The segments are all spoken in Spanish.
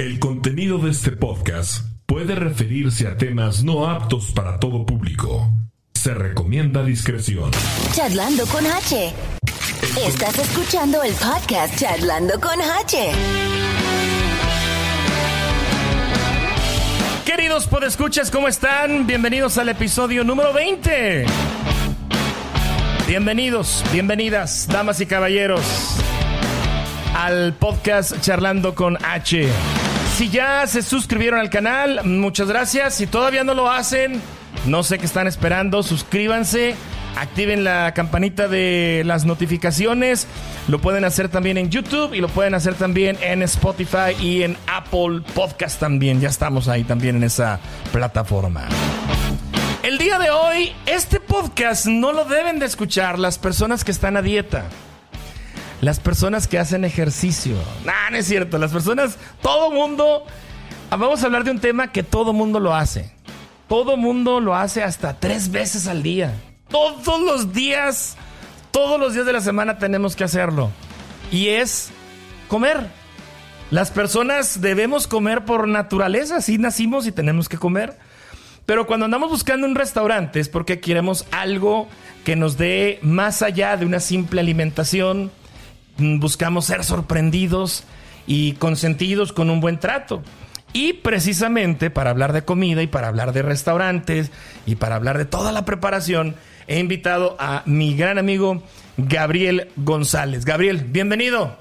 El contenido de este podcast puede referirse a temas no aptos para todo público. Se recomienda discreción. Charlando con H. Estás escuchando el podcast Charlando con H. Queridos podescuchas, ¿cómo están? Bienvenidos al episodio número 20. Bienvenidos, bienvenidas, damas y caballeros, al podcast Charlando con H. Si ya se suscribieron al canal, muchas gracias. Si todavía no lo hacen, no sé qué están esperando, suscríbanse, activen la campanita de las notificaciones. Lo pueden hacer también en YouTube y lo pueden hacer también en Spotify y en Apple Podcast también. Ya estamos ahí también en esa plataforma. El día de hoy, este podcast no lo deben de escuchar las personas que están a dieta. Las personas que hacen ejercicio. Nah, no es cierto. Las personas, todo mundo. Vamos a hablar de un tema que todo mundo lo hace. Todo mundo lo hace hasta tres veces al día. Todos los días, todos los días de la semana tenemos que hacerlo. Y es comer. Las personas debemos comer por naturaleza. Así nacimos y tenemos que comer. Pero cuando andamos buscando un restaurante es porque queremos algo que nos dé más allá de una simple alimentación. Mm, Buscamos ser sorprendidos y consentidos con un buen trato. Y precisamente para hablar de comida y para hablar de restaurantes y para hablar de toda la preparación, he invitado a mi gran amigo Gabriel González. Gabriel, bienvenido.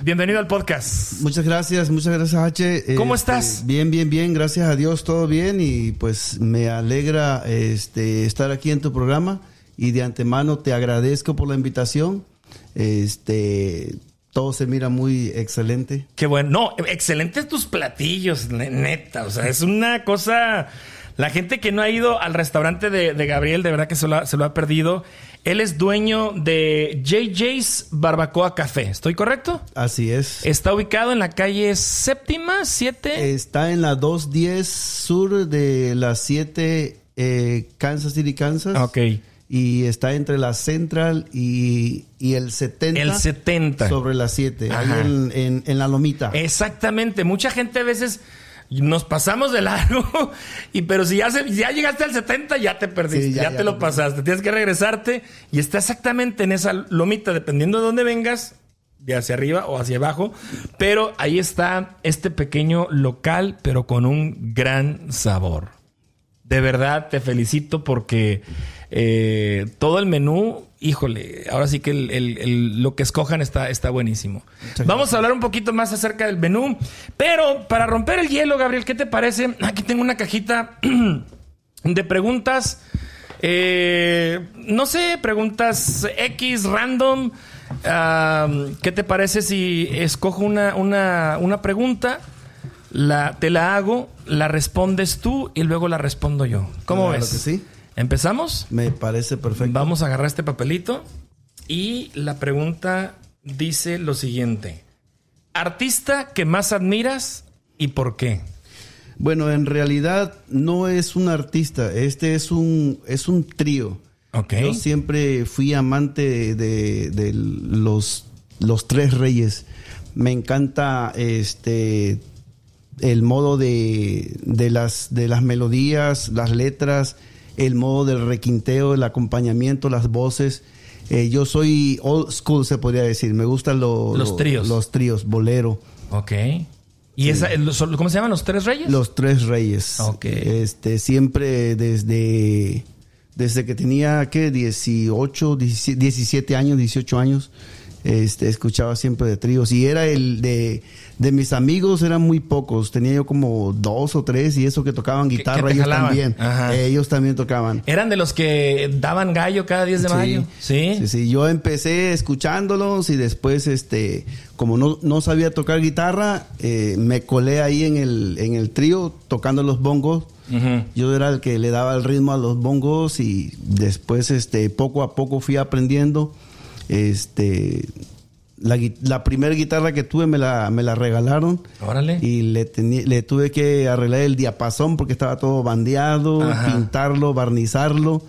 Bienvenido al podcast. Muchas gracias, muchas gracias H. ¿Cómo Este, estás? Bien, bien, bien, gracias a Dios, todo bien y pues me alegra este, estar aquí en tu programa y de antemano te agradezco por la invitación. Este, todo se mira muy excelente. Qué bueno. No, excelentes tus platillos, ne- neta. O sea, es una cosa. La gente que no ha ido al restaurante de, de Gabriel, de verdad que se lo, ha, se lo ha perdido. Él es dueño de JJ's Barbacoa Café. ¿Estoy correcto? Así es. Está ubicado en la calle séptima, 7. Está en la 210 sur de la 7 eh, Kansas City, Kansas. Ok. Y está entre la Central y, y el 70. El 70. Sobre la 7, ahí en, en- en la lomita. Exactamente. Mucha gente a veces nos pasamos de largo, y pero si ya, se- ya llegaste al 70, ya te perdiste, Sí, ya, ya, te ya, lo pasaste. Tienes que regresarte y está exactamente en esa lomita, dependiendo de dónde vengas, de hacia arriba o hacia abajo. Pero ahí está este pequeño local, pero con un gran sabor. De verdad te felicito porque eh, todo el menú, híjole, ahora sí que el- el- el- lo que escojan está, está buenísimo. Vamos a hablar un poquito más acerca del menú, pero para romper el hielo, Gabriel, ¿qué te parece? Aquí tengo una cajita de preguntas. eh, no sé, preguntas X, random. ¿Qué te parece si escojo una, una, una pregunta? La, te la hago, la respondes tú y luego la respondo yo. ¿Cómo Claro ves? que sí. ¿Empezamos? Me parece perfecto. Vamos a agarrar este papelito y la pregunta dice lo siguiente. Artista que más admiras y por qué. Bueno, en realidad no es un artista, este es un, es un trío. Ok. Yo siempre fui amante de, de los, los tres reyes. Me encanta este el modo de, de las, de las melodías, las letras, el modo del requinteo, el acompañamiento, las voces. Eh, yo soy old school, se podría decir. Me gustan lo- Los lo- tríos. Los tríos, bolero. Ok. ¿Y esa, cómo se llaman los tres reyes? Los tres reyes. Ok. Este, siempre desde, desde que tenía, ¿qué? 18, 17, 17 años, 18 años, este, escuchaba siempre de tríos. Y era el de, de mis amigos, eran muy pocos. Tenía yo como dos o tres y eso que tocaban guitarra, ellos jalaban. también. Eh, ellos también tocaban. Eran de los que daban gallo cada 10 de Sí. mayo. Sí. sí, sí. Yo empecé escuchándolos y después, este, como no, no sabía tocar guitarra, eh, me colé ahí en el, en el trío tocando los bongos. Yo era el que le daba el ritmo a los bongos y después, este, poco a poco fui aprendiendo. Este, la, la primera guitarra que tuve me la, me la regalaron. Órale. Y le, tení- le tuve que arreglar el diapasón porque estaba todo bandeado, Ajá. pintarlo, barnizarlo.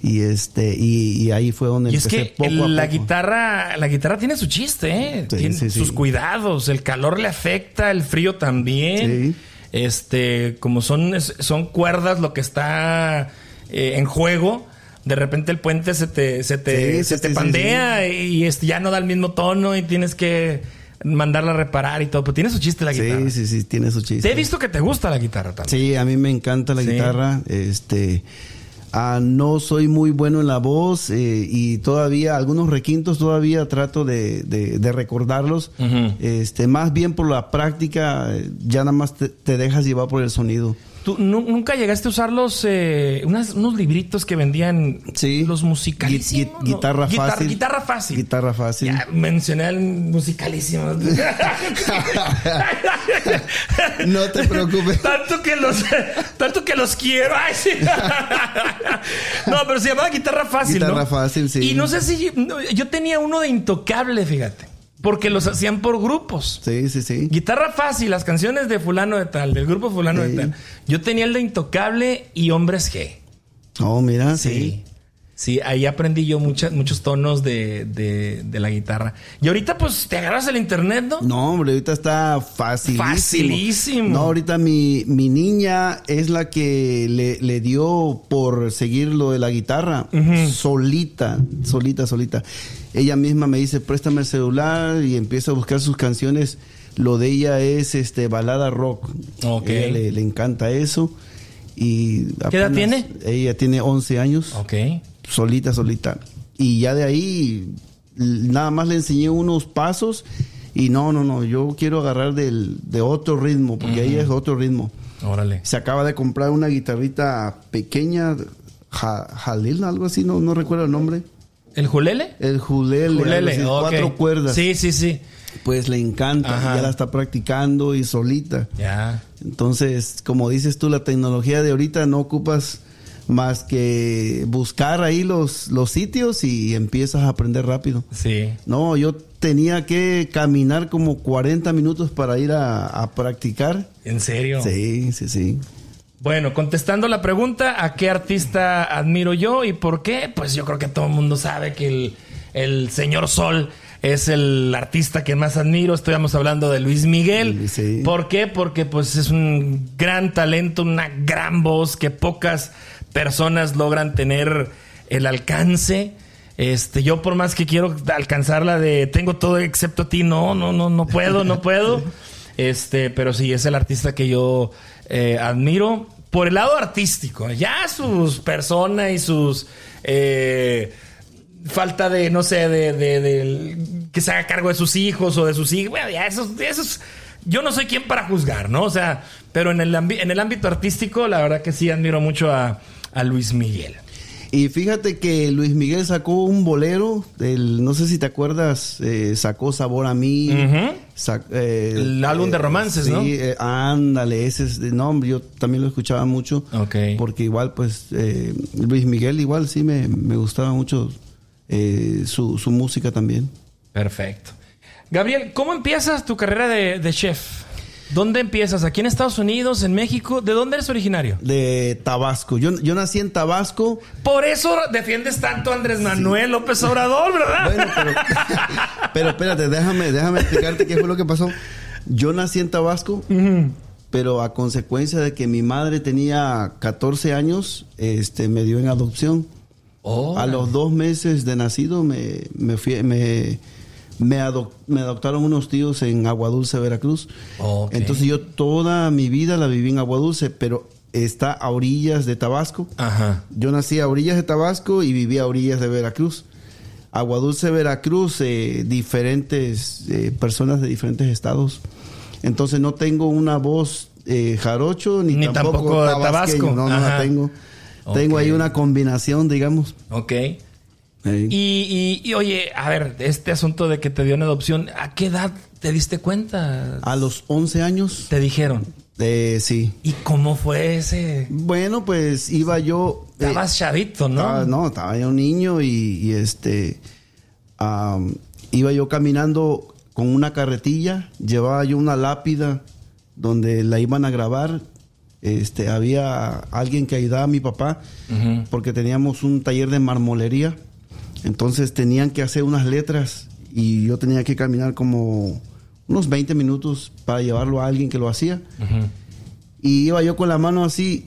Y este, y, y ahí fue donde Y es que poco a la poco. guitarra, la guitarra tiene su chiste, ¿eh? Sí, tiene sí, sí. sus cuidados, el calor le afecta, el frío también. Este, como son, son cuerdas lo que está eh, en juego, de repente el puente se te, se te, Sí, se sí, te sí, pandea y este, ya no da el mismo tono y tienes que mandarla a reparar y todo. Pero tiene su chiste la guitarra. Sí, sí, sí, tiene su chiste. Te he visto que te gusta la guitarra también. Sí, a mí me encanta la guitarra. Este, ah, no soy muy bueno en la voz eh, y todavía algunos requintos todavía trato de, de- de recordarlos. Este, más bien por la práctica, eh, ya nada más te, te dejas llevar por el sonido. ¿Tú nu- nunca llegaste a usar los, eh, unas- unos libritos que vendían Sí. los musicalísimos? Gui- gui- guitarra fácil. Guitarra fácil. Guitarra fácil. Ya mencioné el musicalísimo. No te preocupes. tanto que los, tanto que los quiero. Ay, sí. No, pero se llamaba guitarra fácil. Guitarra ¿no? fácil, sí. Y no sé si yo tenía uno de intocable, fíjate, porque los hacían por grupos. Sí, sí, sí. Guitarra fácil, las canciones de fulano de tal, del grupo fulano Sí. de tal. Yo tenía el de Intocable y Hombres G. Oh, mira, Sí. sí. Sí, ahí aprendí yo muchas, muchos tonos de, de- de la guitarra. Y ahorita, pues, te agarras el internet, ¿no? No, hombre, ahorita está facilísimo. Facilísimo. No, ahorita mi, mi niña es la que le, le dio por seguir lo de la guitarra. Solita, solita, solita. Ella misma me dice, préstame el celular y empieza a buscar sus canciones. Lo de ella es este balada rock. Ok. Ella le, le encanta eso. Y ¿Qué edad tiene? Ella tiene 11 años Ok. Solita, solita. Y ya de ahí nada más le enseñé unos pasos y no, no, no, yo quiero agarrar del, de otro ritmo, porque ahí es otro ritmo. Órale. Se acaba de comprar una guitarrita pequeña, Ja- Jalil, algo así, no, no recuerdo el nombre. ¿El julele? El Julele, Julele, así, cuatro cuerdas. Sí, sí, sí. Pues le encanta, Ajá. ya la está practicando y solita. Ya. Entonces, como dices tú, la tecnología de ahorita no ocupas más que buscar ahí los, los sitios y empiezas a aprender rápido. Sí. No, yo tenía que caminar como 40 minutos para ir a, a practicar. ¿En serio? Sí, sí, sí. Bueno, contestando la pregunta, ¿a qué artista admiro yo y por qué? Pues yo creo que todo el mundo sabe que el, el señor Sol es el artista que más admiro. Estamos hablando de Luis Miguel. Sí. ¿Por qué? Porque pues es un gran talento, una gran voz que pocas personas logran tener el alcance. Este, yo por más que quiero alcanzarla de tengo todo excepto a ti, no, no, no, no puedo, no puedo. Este, pero sí, es el artista que yo eh, admiro por el lado artístico. Ya sus personas y sus eh, falta de, no sé, de, de- de- que se haga cargo de sus hijos o de sus hijos. Bueno, ya esos, esos, yo no soy quien para juzgar, ¿no? O sea, pero en el, en el ámbito artístico, la verdad que sí admiro mucho a, a Luis Miguel. Y fíjate que Luis Miguel sacó un bolero, del, no sé si te acuerdas, eh, sacó Sabor a mí. Sac- eh, El álbum de romances, sí, ¿no? eh, ándale, ese es de nombre, yo también lo escuchaba mucho. Ok. Porque igual, pues, eh, Luis Miguel igual sí me, me gustaba mucho eh, su, su música también. Perfecto. Gabriel, ¿cómo empiezas tu carrera de, de chef? ¿Dónde empiezas? ¿Aquí en Estados Unidos? ¿En México? ¿De dónde eres originario? De Tabasco. Yo, yo nací en Tabasco. Por eso defiendes tanto a Andrés Manuel López Obrador, ¿verdad? Bueno, pero, pero espérate, déjame, déjame explicarte qué fue lo que pasó. Yo nací en Tabasco, pero a consecuencia de que mi madre tenía 14 años, este, me dio en adopción. Oh, A los dos meses de nacido me, me, fui- me, me, adoc- me adoptaron unos tíos en Aguadulce, Veracruz. Ok. Entonces yo toda mi vida la viví en Aguadulce, pero está a orillas de Tabasco. Ajá. Yo nací a orillas de Tabasco y viví a orillas de Veracruz. Aguadulce, Veracruz, eh, diferentes eh, personas de diferentes estados. Entonces no tengo una voz eh, jarocho ni, Ni tampoco. Tabasco. No, no la tengo. Tengo ahí una combinación, digamos. Ok. Eh, Y, y- y, oye, a ver, este asunto de que te dio en adopción, ¿a qué edad te diste cuenta? a los 11 años, Te dijeron. eh, sí. ¿Y cómo fue ese? Bueno, pues iba yo... eh, Estabas chavito, ¿no? Estaba, no, estaba yo un niño y, y, este iba yo caminando con una carretilla, llevaba yo una lápida donde la iban a grabar este, había alguien que ayudaba a mi papá porque teníamos un taller de marmolería. Entonces tenían que hacer unas letras y yo tenía que caminar como unos 20 minutos para llevarlo a alguien que lo hacía. Y iba yo con la mano así.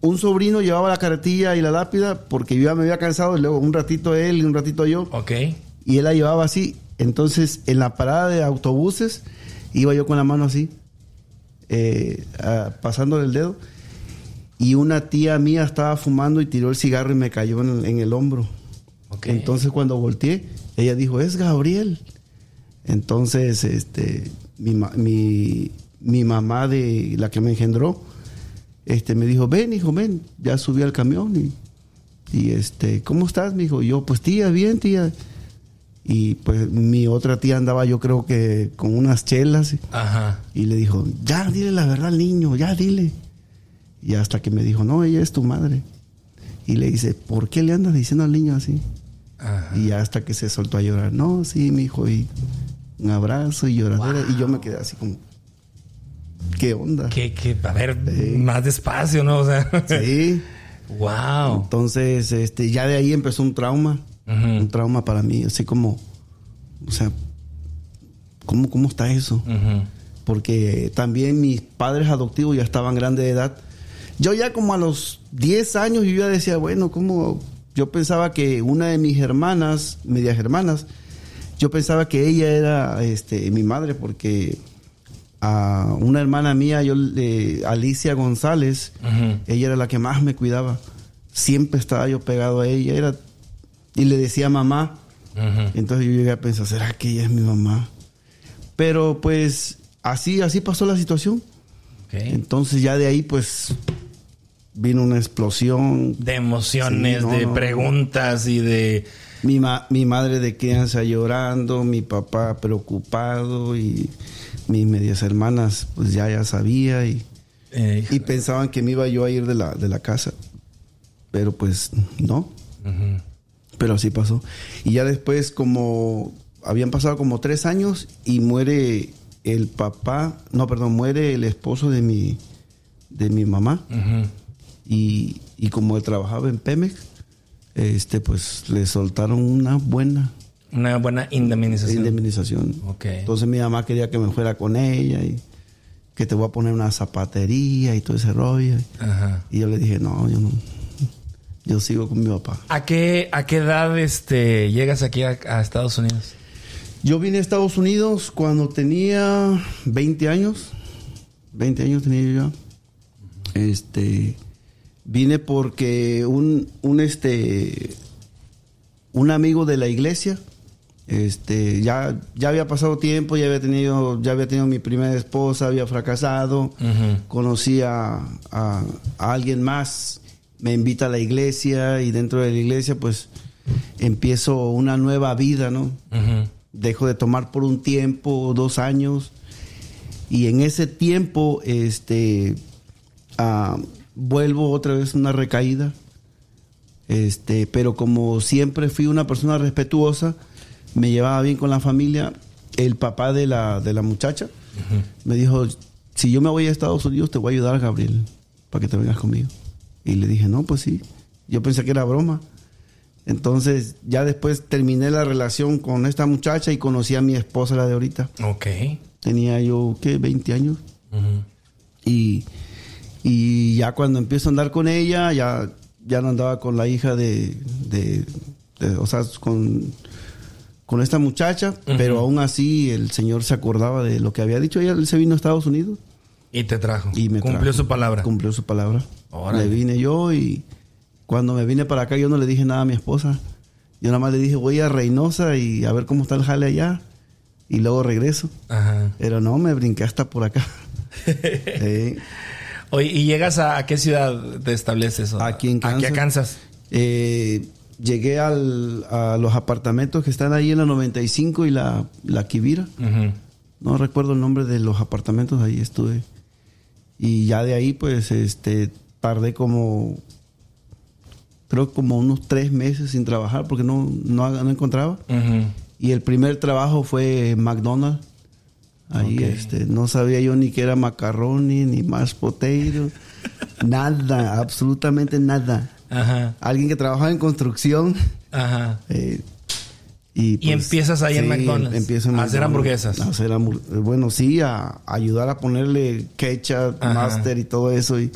Un sobrino llevaba la carretilla y la lápida porque yo ya me había cansado y luego un ratito él y un ratito yo. Ok. Y él la llevaba así. Entonces, en la parada de autobuses, iba yo con la mano así, eh, pasándole el dedo. Y una tía mía estaba fumando y tiró el cigarro y me cayó en el, en el hombro. Entonces, cuando volteé, ella dijo, es Gabriel. Entonces, este, mi, mi, mi mamá de la que me engendró, este, me dijo, ven, hijo, ven. Ya subí al camión y, y este, ¿cómo estás, mijo? Y yo, pues tía, bien, tía. Y pues mi otra tía andaba, yo creo que con unas chelas. Ajá. Y le dijo, ya, dile la verdad al niño, ya, dile. Y hasta que me dijo, no, ella es tu madre. Y le dice, ¿por qué le andas diciendo al niño así? Ajá. Y hasta que se soltó a llorar, no, sí, mi hijo, y un abrazo y lloradera. Y yo me quedé así como, ¿qué onda? Que, que, a ver, Sí. más despacio, ¿no? O sea. Sí. Wow. Entonces, este, ya de ahí empezó un trauma. Un trauma para mí, así como, o sea, ¿cómo, cómo está eso? Porque también mis padres adoptivos ya estaban grandes de edad. Yo ya como a los 10 años yo ya decía, bueno, como yo pensaba que una de mis hermanas, medias hermanas, yo pensaba que ella era este, mi madre porque a una hermana mía, yo, Alicia González, ella era la que más me cuidaba. Siempre estaba yo pegado a ella era, y le decía mamá. Entonces yo llegué a pensar, ¿será que ella es mi mamá? Pero pues así, así pasó la situación. Entonces ya de ahí pues vino una explosión. De emociones, Sí, no, de no. preguntas y de. Mi, ma- mi madre de crianza llorando, mi papá preocupado y mis medias hermanas pues ya ya sabía y, eh, y pensaban que me iba yo a ir de la, de la casa. Pero pues no. Pero así pasó. Y ya después, como habían pasado como tres años y muere el papá, no, perdón, muere el esposo de mi, de mi mamá. Ujú. Y, y como él trabajaba en Pemex, este, pues le soltaron una buena Una buena indemnización. indemnización. Ok. Entonces mi mamá quería que me fuera con ella y que te voy a poner una zapatería y todo ese rollo. Ajá. Y yo le dije, no, yo no. Yo sigo con mi papá. ¿A qué, ¿A qué edad este, llegas aquí a, a Estados Unidos? Yo vine a Estados Unidos cuando tenía 20 años. 20 años tenía yo ya. Este vine porque un, un este un amigo de la iglesia este ya ya había pasado tiempo, ya había tenido ya había tenido mi primera esposa, había fracasado. Ujú. Conocí a, a- a alguien más, me invita a la iglesia y dentro de la iglesia pues empiezo una nueva vida, ¿no? Dejo de tomar por un tiempo, dos años, y en ese tiempo, este, ah, vuelvo otra vez una recaída, este, pero como siempre fui una persona respetuosa, me llevaba bien con la familia, el papá de la, de la muchacha me dijo, si yo me voy a Estados Unidos, te voy a ayudar, Gabriel, para que te vengas conmigo. Y le dije, no, pues sí, yo pensé que era broma. Entonces, ya después terminé la relación con esta muchacha y conocí a mi esposa, la de ahorita. Ok. Tenía yo, ¿qué? 20 años. Ujú. Y, y ya cuando empiezo a andar con ella, ya, ya no andaba con la hija de, de- de- o sea, con, con esta muchacha, pero aún así el señor se acordaba de lo que había dicho. Ella él se vino a Estados Unidos Y te trajo. y me Cumplió trajo. su palabra. Cumplió su palabra. Órale. Me vine yo y cuando me vine para acá yo no le dije nada a mi esposa. Yo nada más le dije, voy a Reynosa y a ver cómo está el jale allá. Y luego regreso. Ajá. Pero no, me brinqué hasta por acá. Sí. Oye, ¿y llegas a, a qué ciudad te estableces? o- Aquí en Aquí a Kansas. Kansas. Eh, llegué al- a los apartamentos que están ahí en la 95 y la, la. Ujú. No recuerdo el nombre de los apartamentos, ahí estuve. Y ya de ahí, pues, este, tardé como, creo como unos tres meses sin trabajar porque no, no, no encontraba. Ujú. Y el primer trabajo fue McDonald's, Ahí este, no sabía yo ni que era macarroni, ni mashed potato, nada, absolutamente nada. Ajá, Alguien que trabajaba en construcción. ajá. eh, y, Y empiezas ahí en McDonald's, empiezo en a hacer hamburguesas. a hacer hamburg- bueno, sí, a, a ayudar a ponerle ketchup, Ajá. master y todo eso. Y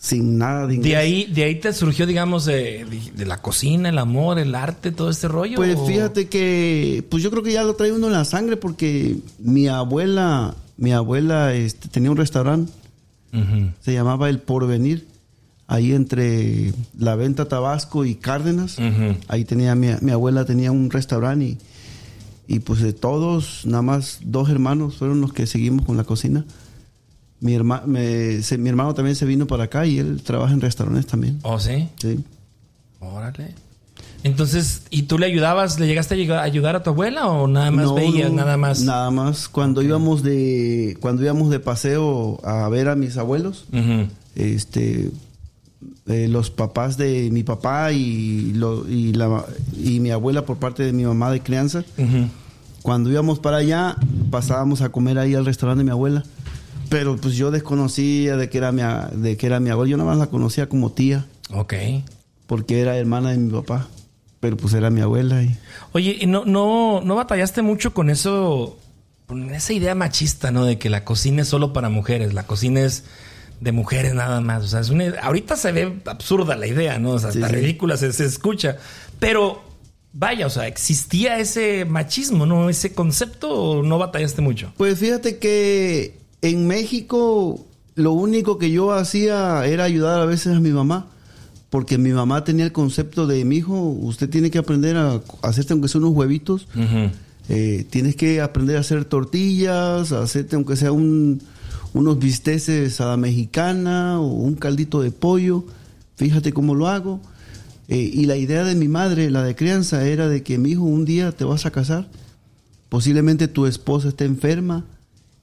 sin nada de inglés. De ahí, de ahí te surgió, digamos, de, de la cocina, el amor, el arte, todo este rollo. Pues ¿o? fíjate que, pues yo creo que ya lo trae uno en la sangre porque mi abuela, mi abuela este, tenía un restaurante, se llamaba El Porvenir, ahí entre La Venta Tabasco y Cárdenas. Ahí tenía mi, mi abuela tenía un restaurante y, y pues de todos, nada más dos hermanos fueron los que seguimos con la cocina. Mi, herma, me- se- mi hermano también se vino para acá y él trabaja en restaurantes también. ¿Oh, sí? Sí. Órale. Entonces, ¿y tú le ayudabas, le llegaste a ayudar a tu abuela o nada más No, veías, no, nada más? Nada más. Cuando íbamos de cuando íbamos de paseo a ver a mis abuelos, este eh, los papás de mi papá y, lo- y, la, y mi abuela por parte de mi mamá de crianza, cuando íbamos para allá, pasábamos a comer ahí al restaurante de mi abuela. Pero pues yo desconocía de que era mi, de que era mi abuela, yo nada más la conocía como tía, Ok. porque era hermana de mi papá. Pero pues era mi abuela y Oye, ¿y no, no, no batallaste mucho con eso, con esa idea machista, ¿no? De que la cocina es solo para mujeres, la cocina es de mujeres nada más. O sea, es una, ahorita se ve absurda la idea, ¿no? O sea, hasta Sí, sí. ridícula se, se escucha. Pero, vaya, o sea, ¿existía ese machismo, no? ¿Ese concepto o no batallaste mucho? Pues fíjate que en México lo único que yo hacía era ayudar a veces a mi mamá, porque mi mamá tenía el concepto de mi hijo, usted tiene que aprender a hacerte aunque sea unos huevitos, eh, tienes que aprender a hacer tortillas, a hacerte aunque sea un- unos bisteces a la mexicana o un caldito de pollo, fíjate cómo lo hago. Eh, y la idea de mi madre, la de crianza, era de que mi hijo un día te vas a casar, posiblemente tu esposa esté enferma,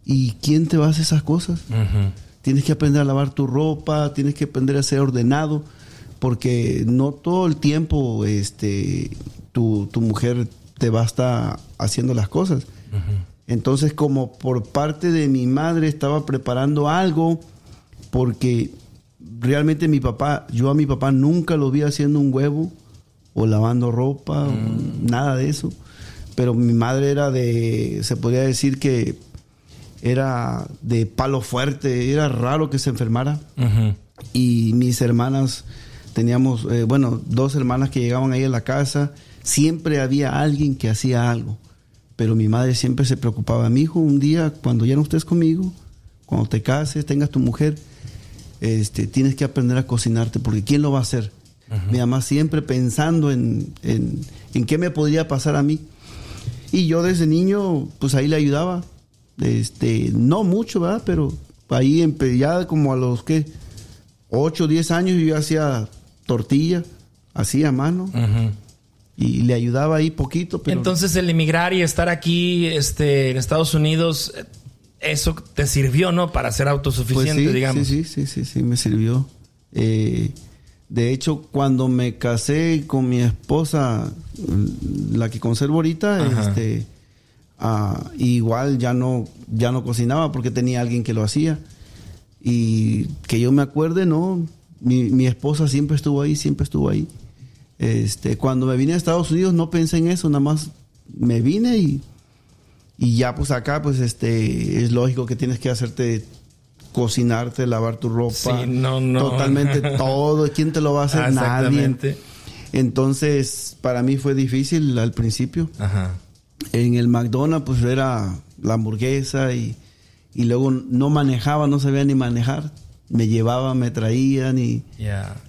¿y quién te va a hacer esas cosas? Tienes que aprender a lavar tu ropa, tienes que aprender a ser ordenado, porque no todo el tiempo este, tu, tu mujer te va a estar haciendo las cosas. Entonces, como por parte de mi madre estaba preparando algo, porque realmente mi papá, yo a mi papá nunca lo vi haciendo un huevo o lavando ropa, o nada de eso. Pero mi madre era de, se podría decir que era de palo fuerte, era raro que se enfermara. Y mis hermanas, teníamos, eh, bueno, dos hermanas que llegaban ahí a la casa, siempre había alguien que hacía algo. Pero mi madre siempre se preocupaba. Mi hijo, un día, cuando ya no estés conmigo, cuando te cases, tengas tu mujer, este, tienes que aprender a cocinarte, porque ¿quién lo va a hacer? Mi mamá siempre pensando en, en, en qué me podría pasar a mí. Y yo desde niño, pues ahí le ayudaba. Este, no mucho, ¿verdad? Pero ahí ya como a los que 8 o 10 años yo hacía tortilla, hacía a mano. Y le ayudaba ahí poquito, pero Entonces, el emigrar y estar aquí este, en Estados Unidos, eso te sirvió, ¿no? Para ser pues autosuficiente, sí, digamos. sí, sí, sí, sí, sí, me sirvió. Eh, de hecho, cuando me casé con mi esposa, la que conservo ahorita, Ajá. este, ah, igual ya no, ya no cocinaba porque tenía alguien que lo hacía. Y que yo me acuerde, no, mi, mi esposa siempre estuvo ahí, siempre estuvo ahí. Este, cuando me vine a Estados Unidos no pensé en eso, nada más me vine y, y ya pues acá pues este es lógico que tienes que hacerte cocinarte, lavar tu ropa, Sí, no, no. totalmente todo, ¿quién te lo va a hacer? Nadie. Entonces, para mí fue difícil al principio. Ajá. En el McDonald's pues era la hamburguesa y, y luego no manejaba, no sabía ni manejar. Me llevaban, me traían y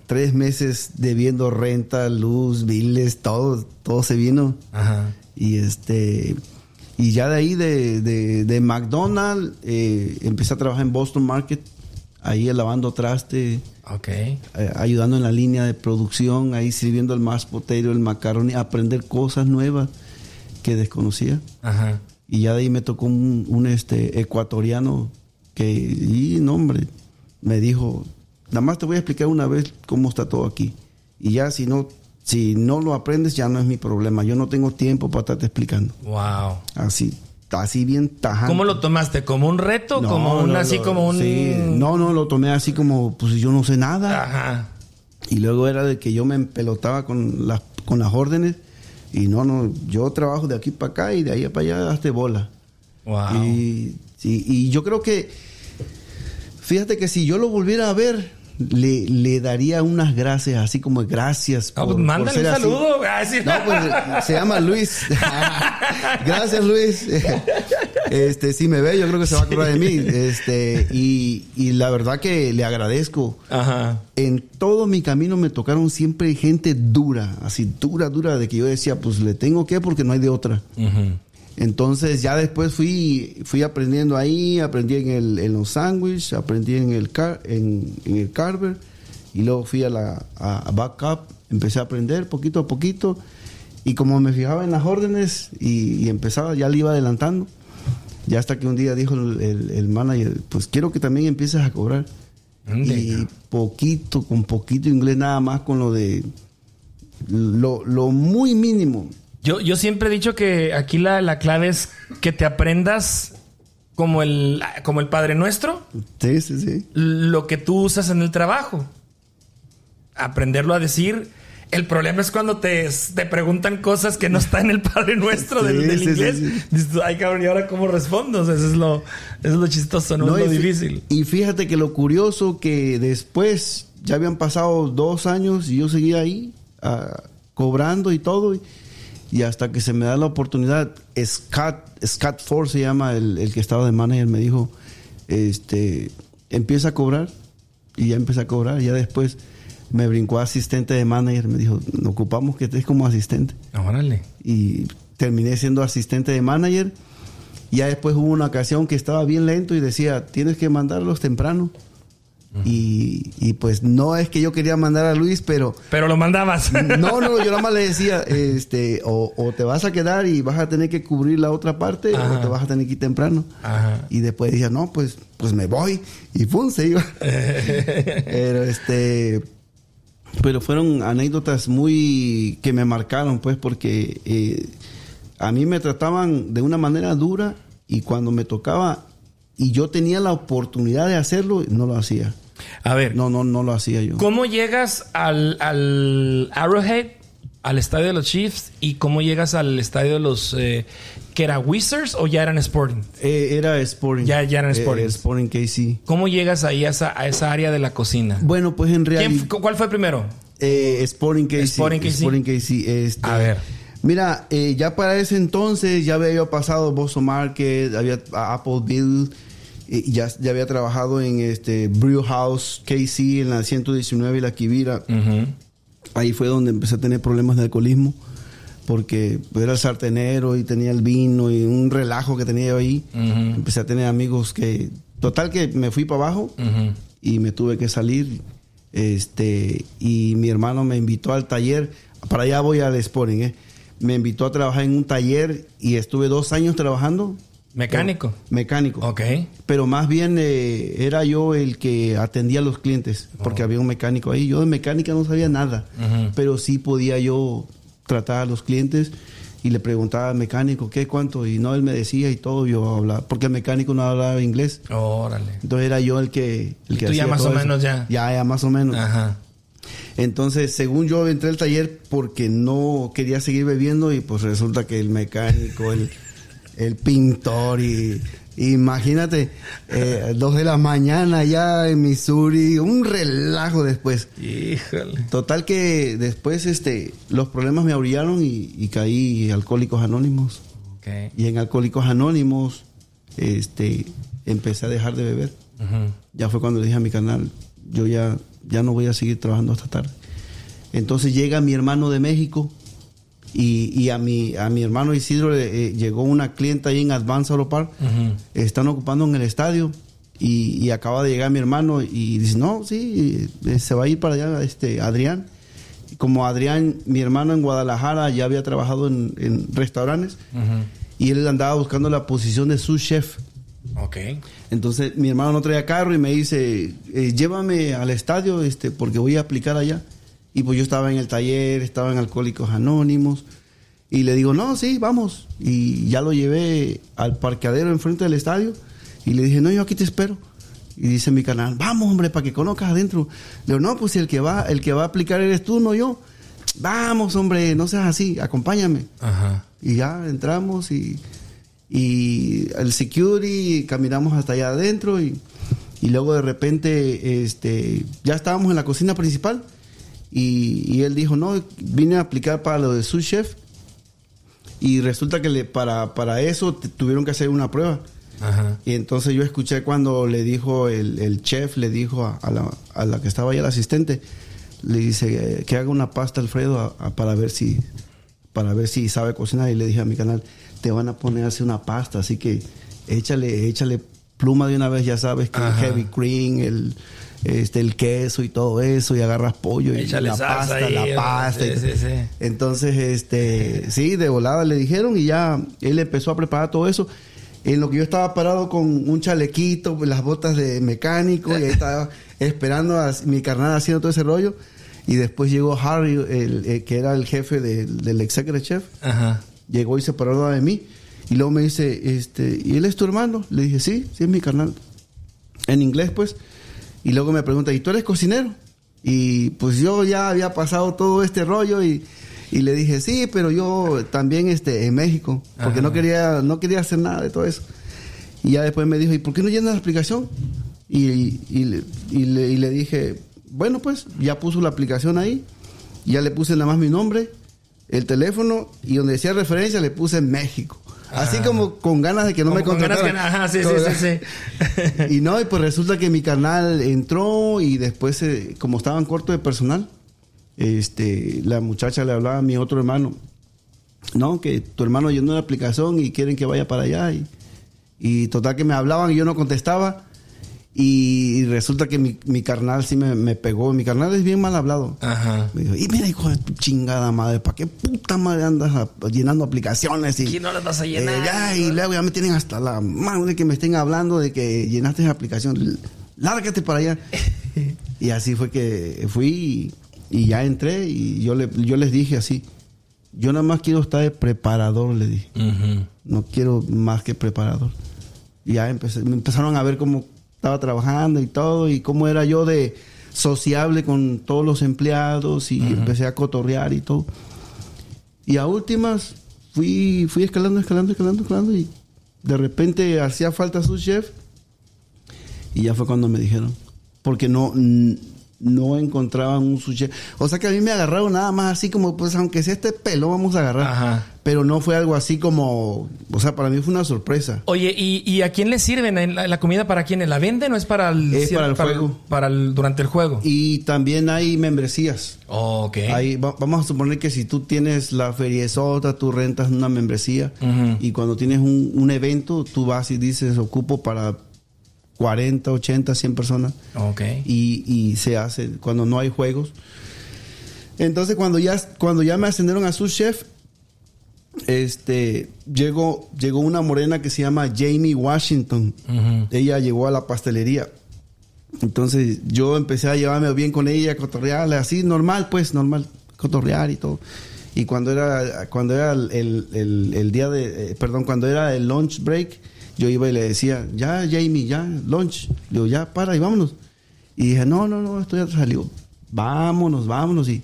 tres meses debiendo renta, luz, biles, todo, todo se vino. Ajá. Y este y ya de ahí de, de, de McDonald's eh, empecé a trabajar en Boston Market, ahí lavando traste, Ok. eh, ayudando en la línea de producción, ahí sirviendo el mashed potato, el macaroni, aprender cosas nuevas que desconocía. Ajá. Y ya de ahí me tocó un, un, este ecuatoriano que, y no hombre, me dijo, nada más te voy a explicar una vez cómo está todo aquí. Y ya si no, si no lo aprendes ya no es mi problema. Yo no tengo tiempo para estarte explicando. Wow. Así. así bien tajante. ¿Cómo lo tomaste? ¿Como un reto? No, ¿Como un no, así lo- como un. sí. No, no, lo tomé así como, pues yo no sé nada. Ajá. Y luego era de que yo me empelotaba con las, con las órdenes. Y no, no, yo trabajo de aquí para acá y de ahí para allá hasta bola. Wow. Y, sí, y yo creo que, fíjate que si yo lo volviera a ver, le, le daría unas gracias, así como gracias. Ah, pues mándale ser un así. saludo. Ah, sí. No, pues se llama Luis. Gracias, Luis. Este, si me ve, yo creo que se va a acordar de mí. Este, y, y la verdad que le agradezco. Ajá. En todo mi camino me tocaron siempre gente dura, así dura, dura, de que yo decía, pues le tengo que porque no hay de otra. Ujú. Entonces ya después fui, fui aprendiendo ahí, aprendí en, el, en los sándwiches, aprendí en el, car, en, en el carver y luego fui a la a, a backup, empecé a aprender poquito a poquito y como me fijaba en las órdenes y, y empezaba, ya le iba adelantando, ya hasta que un día dijo el, el- el manager, pues quiero que también empieces a cobrar. Ande. Y poquito, con poquito inglés nada más, con lo de lo, lo muy mínimo. Yo, yo siempre he dicho que aquí la, la clave es que te aprendas como el, como el Padre Nuestro, Sí, sí, sí. lo que tú usas en el trabajo. Aprenderlo a decir. El problema es cuando te, te preguntan cosas que no están en el Padre Nuestro del, Sí, del sí, sí, inglés. sí. Dices, ay cabrón, ¿y ahora cómo respondo? O sea, eso es lo, eso es lo chistoso, no, es lo fí- difícil. Y fíjate que lo curioso que después ya habían pasado dos años y yo seguía ahí ah, cobrando y todo. Y, y hasta que se me da la oportunidad, Scott, Scott Ford se llama el, el que estaba de manager, me dijo, este, empieza a cobrar. Y ya empecé a cobrar. Ya después me brincó asistente de manager. Me dijo, ocupamos que estés como asistente Órale. y terminé siendo asistente de manager. Ya después hubo una ocasión que estaba bien lento y decía, tienes que mandarlos temprano. Y, y pues no es que yo quería mandar a Luis, pero Pero lo mandabas. no, no, yo nada más le decía, este, o, o te vas a quedar y vas a tener que cubrir la otra parte, Ajá. o te vas a tener que ir temprano. Ajá. Y después decía, no, pues, pues me voy. Y pum, se iba. pero este, pero fueron anécdotas muy que me marcaron, pues, porque eh, a mí me trataban de una manera dura y cuando me tocaba y yo tenía la oportunidad de hacerlo, no lo hacía. A ver, No, no, no lo hacía yo. ¿cómo llegas al, al Arrowhead, al estadio de los Chiefs, y cómo llegas al estadio de los... Eh, ¿Que era Wizards o ya eran Sporting? Eh, era Sporting. Ya- ya eran Eh, Sporting. Sporting KC. ¿Cómo llegas ahí a esa, a esa área de la cocina? Bueno, pues en ¿Quién realidad... ¿Cuál fue primero? Eh, Sporting KC. Sporting KC. Sporting KC, este, A ver. Mira, ya para ese entonces ya había pasado Boston Market, había a Appleville, eh, ya, ya había trabajado en este Brew House KC en la 119 y la Quivira. Ujú. Ahí fue donde empecé a tener problemas de alcoholismo, porque era el sartenero y tenía el vino y un relajo que tenía yo ahí. Ujú. Empecé a tener amigos que, total que me fui para abajo Ujú. y me tuve que salir. Este, y mi hermano me invitó al taller, para allá voy al Sporting, ¿eh? Me invitó a trabajar en un taller y estuve dos años trabajando. Mecánico. Mecánico. Ok. Pero más bien eh, era yo el que atendía a los clientes, porque había un mecánico ahí. Yo de mecánica no sabía nada, pero sí podía yo tratar a los clientes y le preguntaba al mecánico qué, cuánto, y no, él me decía y todo, yo hablaba, porque el mecánico no hablaba inglés. Órale. Entonces era yo el que, el Y que tú ya hacía más todo o eso. menos ya. Ya, ya más o menos. Ajá. Entonces, según yo entré al taller porque no quería seguir bebiendo y pues resulta que el mecánico, el, el pintor y imagínate, eh, dos de la mañana ya en Missouri, un relajo después. Híjole. Total que después este, los problemas me abrillaron y, y caí alcohólicos anónimos. Y en alcohólicos anónimos este, empecé a dejar de beber ya fue cuando le dije a mi canal, yo ya, ya no voy a seguir trabajando hasta tarde. Entonces llega mi hermano de México y, y a, mi, a mi hermano Isidro eh, llegó una clienta ahí en Advance Auto Park. Ujú. Están ocupando en el estadio y, y acaba de llegar mi hermano y dice, no, sí, eh, se va a ir para allá este, Adrián. Y como Adrián, mi hermano en Guadalajara ya había trabajado en, en restaurantes Ujú. y él andaba buscando la posición de sous chef. Ok. Entonces mi hermano no traía carro y me dice, eh, llévame al estadio este, porque voy a aplicar allá. Y pues yo estaba en el taller, estaba en Alcohólicos Anónimos. Y le digo, no, sí, vamos. Y ya lo llevé al parqueadero enfrente del estadio. Y le dije, no, yo aquí te espero. Y dice mi canal, vamos, hombre, para que conozcas adentro. Le digo, no, pues el que va, el que va a aplicar eres tú, no yo. Vamos, hombre, no seas así, acompáñame. Ajá. Y ya entramos y, y el security, caminamos hasta allá adentro y, y luego de repente este, ya estábamos en la cocina principal y, y él dijo, no, vine a aplicar para lo de su chef y resulta que le, para, para eso tuvieron que hacer una prueba. Ajá. Y entonces yo escuché cuando le dijo el, el chef, le dijo a, a la, a la que estaba ahí, el asistente, le dice que haga una pasta Alfredo a- para ver si para ver si sabe cocinar y le dije a mi canal, te van a poner a hacer una pasta, así que échale, échale pluma de una vez, ya sabes que el heavy cream, el este el queso y todo eso y agarras pollo y Échale la pasta, ahí, la pasta. Sí, sí, sí. Entonces, este, sí, de volada le dijeron y ya él empezó a preparar todo eso. En lo que yo estaba parado con un chalequito, las botas de mecánico, y ahí estaba esperando a mi carnal haciendo todo ese rollo. Y después llegó Harry, el, el que era el jefe del, del executive chef, Ajá. llegó y se paró de mí. Y luego me dice, este, ¿y él es tu hermano? Le dije, sí, sí es mi carnal. En inglés, pues. Y luego me pregunta, ¿y tú eres cocinero? Y pues yo ya había pasado todo este rollo y, y le dije, sí, pero yo también este, en México, porque Ajá. no quería, no quería hacer nada de todo eso. Y ya después me dijo, ¿y por qué no llenas la aplicación? Y, y, le- y le, y le dije, bueno, pues ya puso la aplicación ahí, ya le puse nada más mi nombre, el teléfono y donde decía referencia le puse México. Así como con ganas de que no Como me con ganas contrataran. que- ajá, sí, sí, sí, sí. y no, y pues resulta que mi carnal entró y después, eh, como estaban cortos de personal, este, la muchacha le hablaba a mi otro hermano, no, que tu hermano llenó la aplicación y quieren que vaya para allá. Y, y total que me hablaban y yo no contestaba. Y, resulta que mi, mi carnal sí me, me pegó. Mi carnal es bien mal hablado. Ajá. Me dijo, y mira, hijo de tu chingada madre, ¿para qué puta madre andas a- llenando aplicaciones? Y, ¿Quién no las vas a llenar? eh, ya, y luego ya me tienen hasta la mano de que me estén hablando de que llenaste esa aplicación. Lárgate para allá. y así fue que fui y, y ya entré y yo, le, yo les dije así, yo nada más quiero estar de preparador, le dije. Ujú. No quiero más que preparador. Y ya empecé, me empezaron a ver cómo estaba trabajando y todo, y cómo era yo de sociable con todos los empleados, y empecé a cotorrear y todo. Y a últimas fui, fui escalando, escalando, escalando, escalando, y de repente hacía falta su chef, y ya fue cuando me dijeron, porque no, no encontraban un sushi. O sea que a mí me agarraron nada más así como, pues aunque sea este pelo, vamos a agarrar. Ajá. Pero no fue algo así como, o sea, para mí fue una sorpresa. Oye, ¿y, y a quién le sirven ¿En la, la comida? ¿Para quién? ¿La venden o es para el, Es para el juego. Para el, durante el juego. Y también hay membresías. ok. Ahí va- vamos a suponer que si tú tienes la feriezota, tú rentas una membresía y cuando tienes un, un evento, tú vas y dices, ocupo para 40, 80, 100 personas Ok. y, y se hace cuando no hay juegos. Entonces cuando ya, cuando ya me ascendieron a su chef, este, llegó, llegó una morena que se llama Jamie Washington. Ella llegó a la pastelería. Entonces yo empecé a llevarme bien con ella, a cotorrearle, así normal, pues, normal, cotorrear y todo. Y cuando era, cuando era el, el- el- el día de, eh, perdón, cuando era el lunch break, yo iba y le decía, ya Jamie, ya, lunch. Le digo, ya, para y vámonos. Y dije, no, no, no, estoy atrás. Le digo, vámonos, vámonos. Y,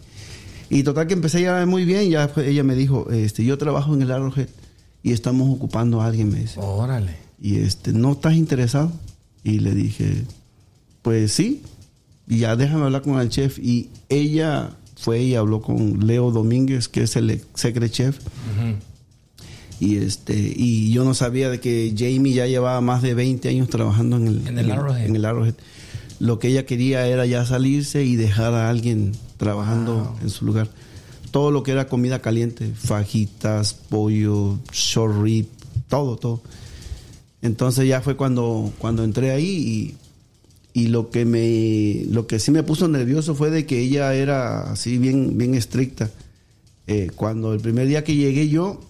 y total que empecé a llevarme muy bien. Ya fue- ella me dijo, este, yo trabajo en el Arrowhead y estamos ocupando a alguien, me dice Órale. y este, ¿no estás interesado? Y le dije, pues sí, y ya déjame hablar con el chef. Y ella fue y habló con Leo Domínguez, que es el secret chef. Ujú. Y este, y yo no sabía de que Jamie ya llevaba más de 20 años trabajando en el, En el Arrowhead. en el Arrowhead. Lo que ella quería era ya salirse y dejar a alguien trabajando en su lugar. Todo lo que era comida caliente, fajitas, pollo, short rib, todo, todo. Entonces ya fue cuando, cuando entré ahí y, y lo que me lo que sí me puso nervioso fue de que ella era así bien, bien estricta. Eh, cuando el primer día que llegué yo,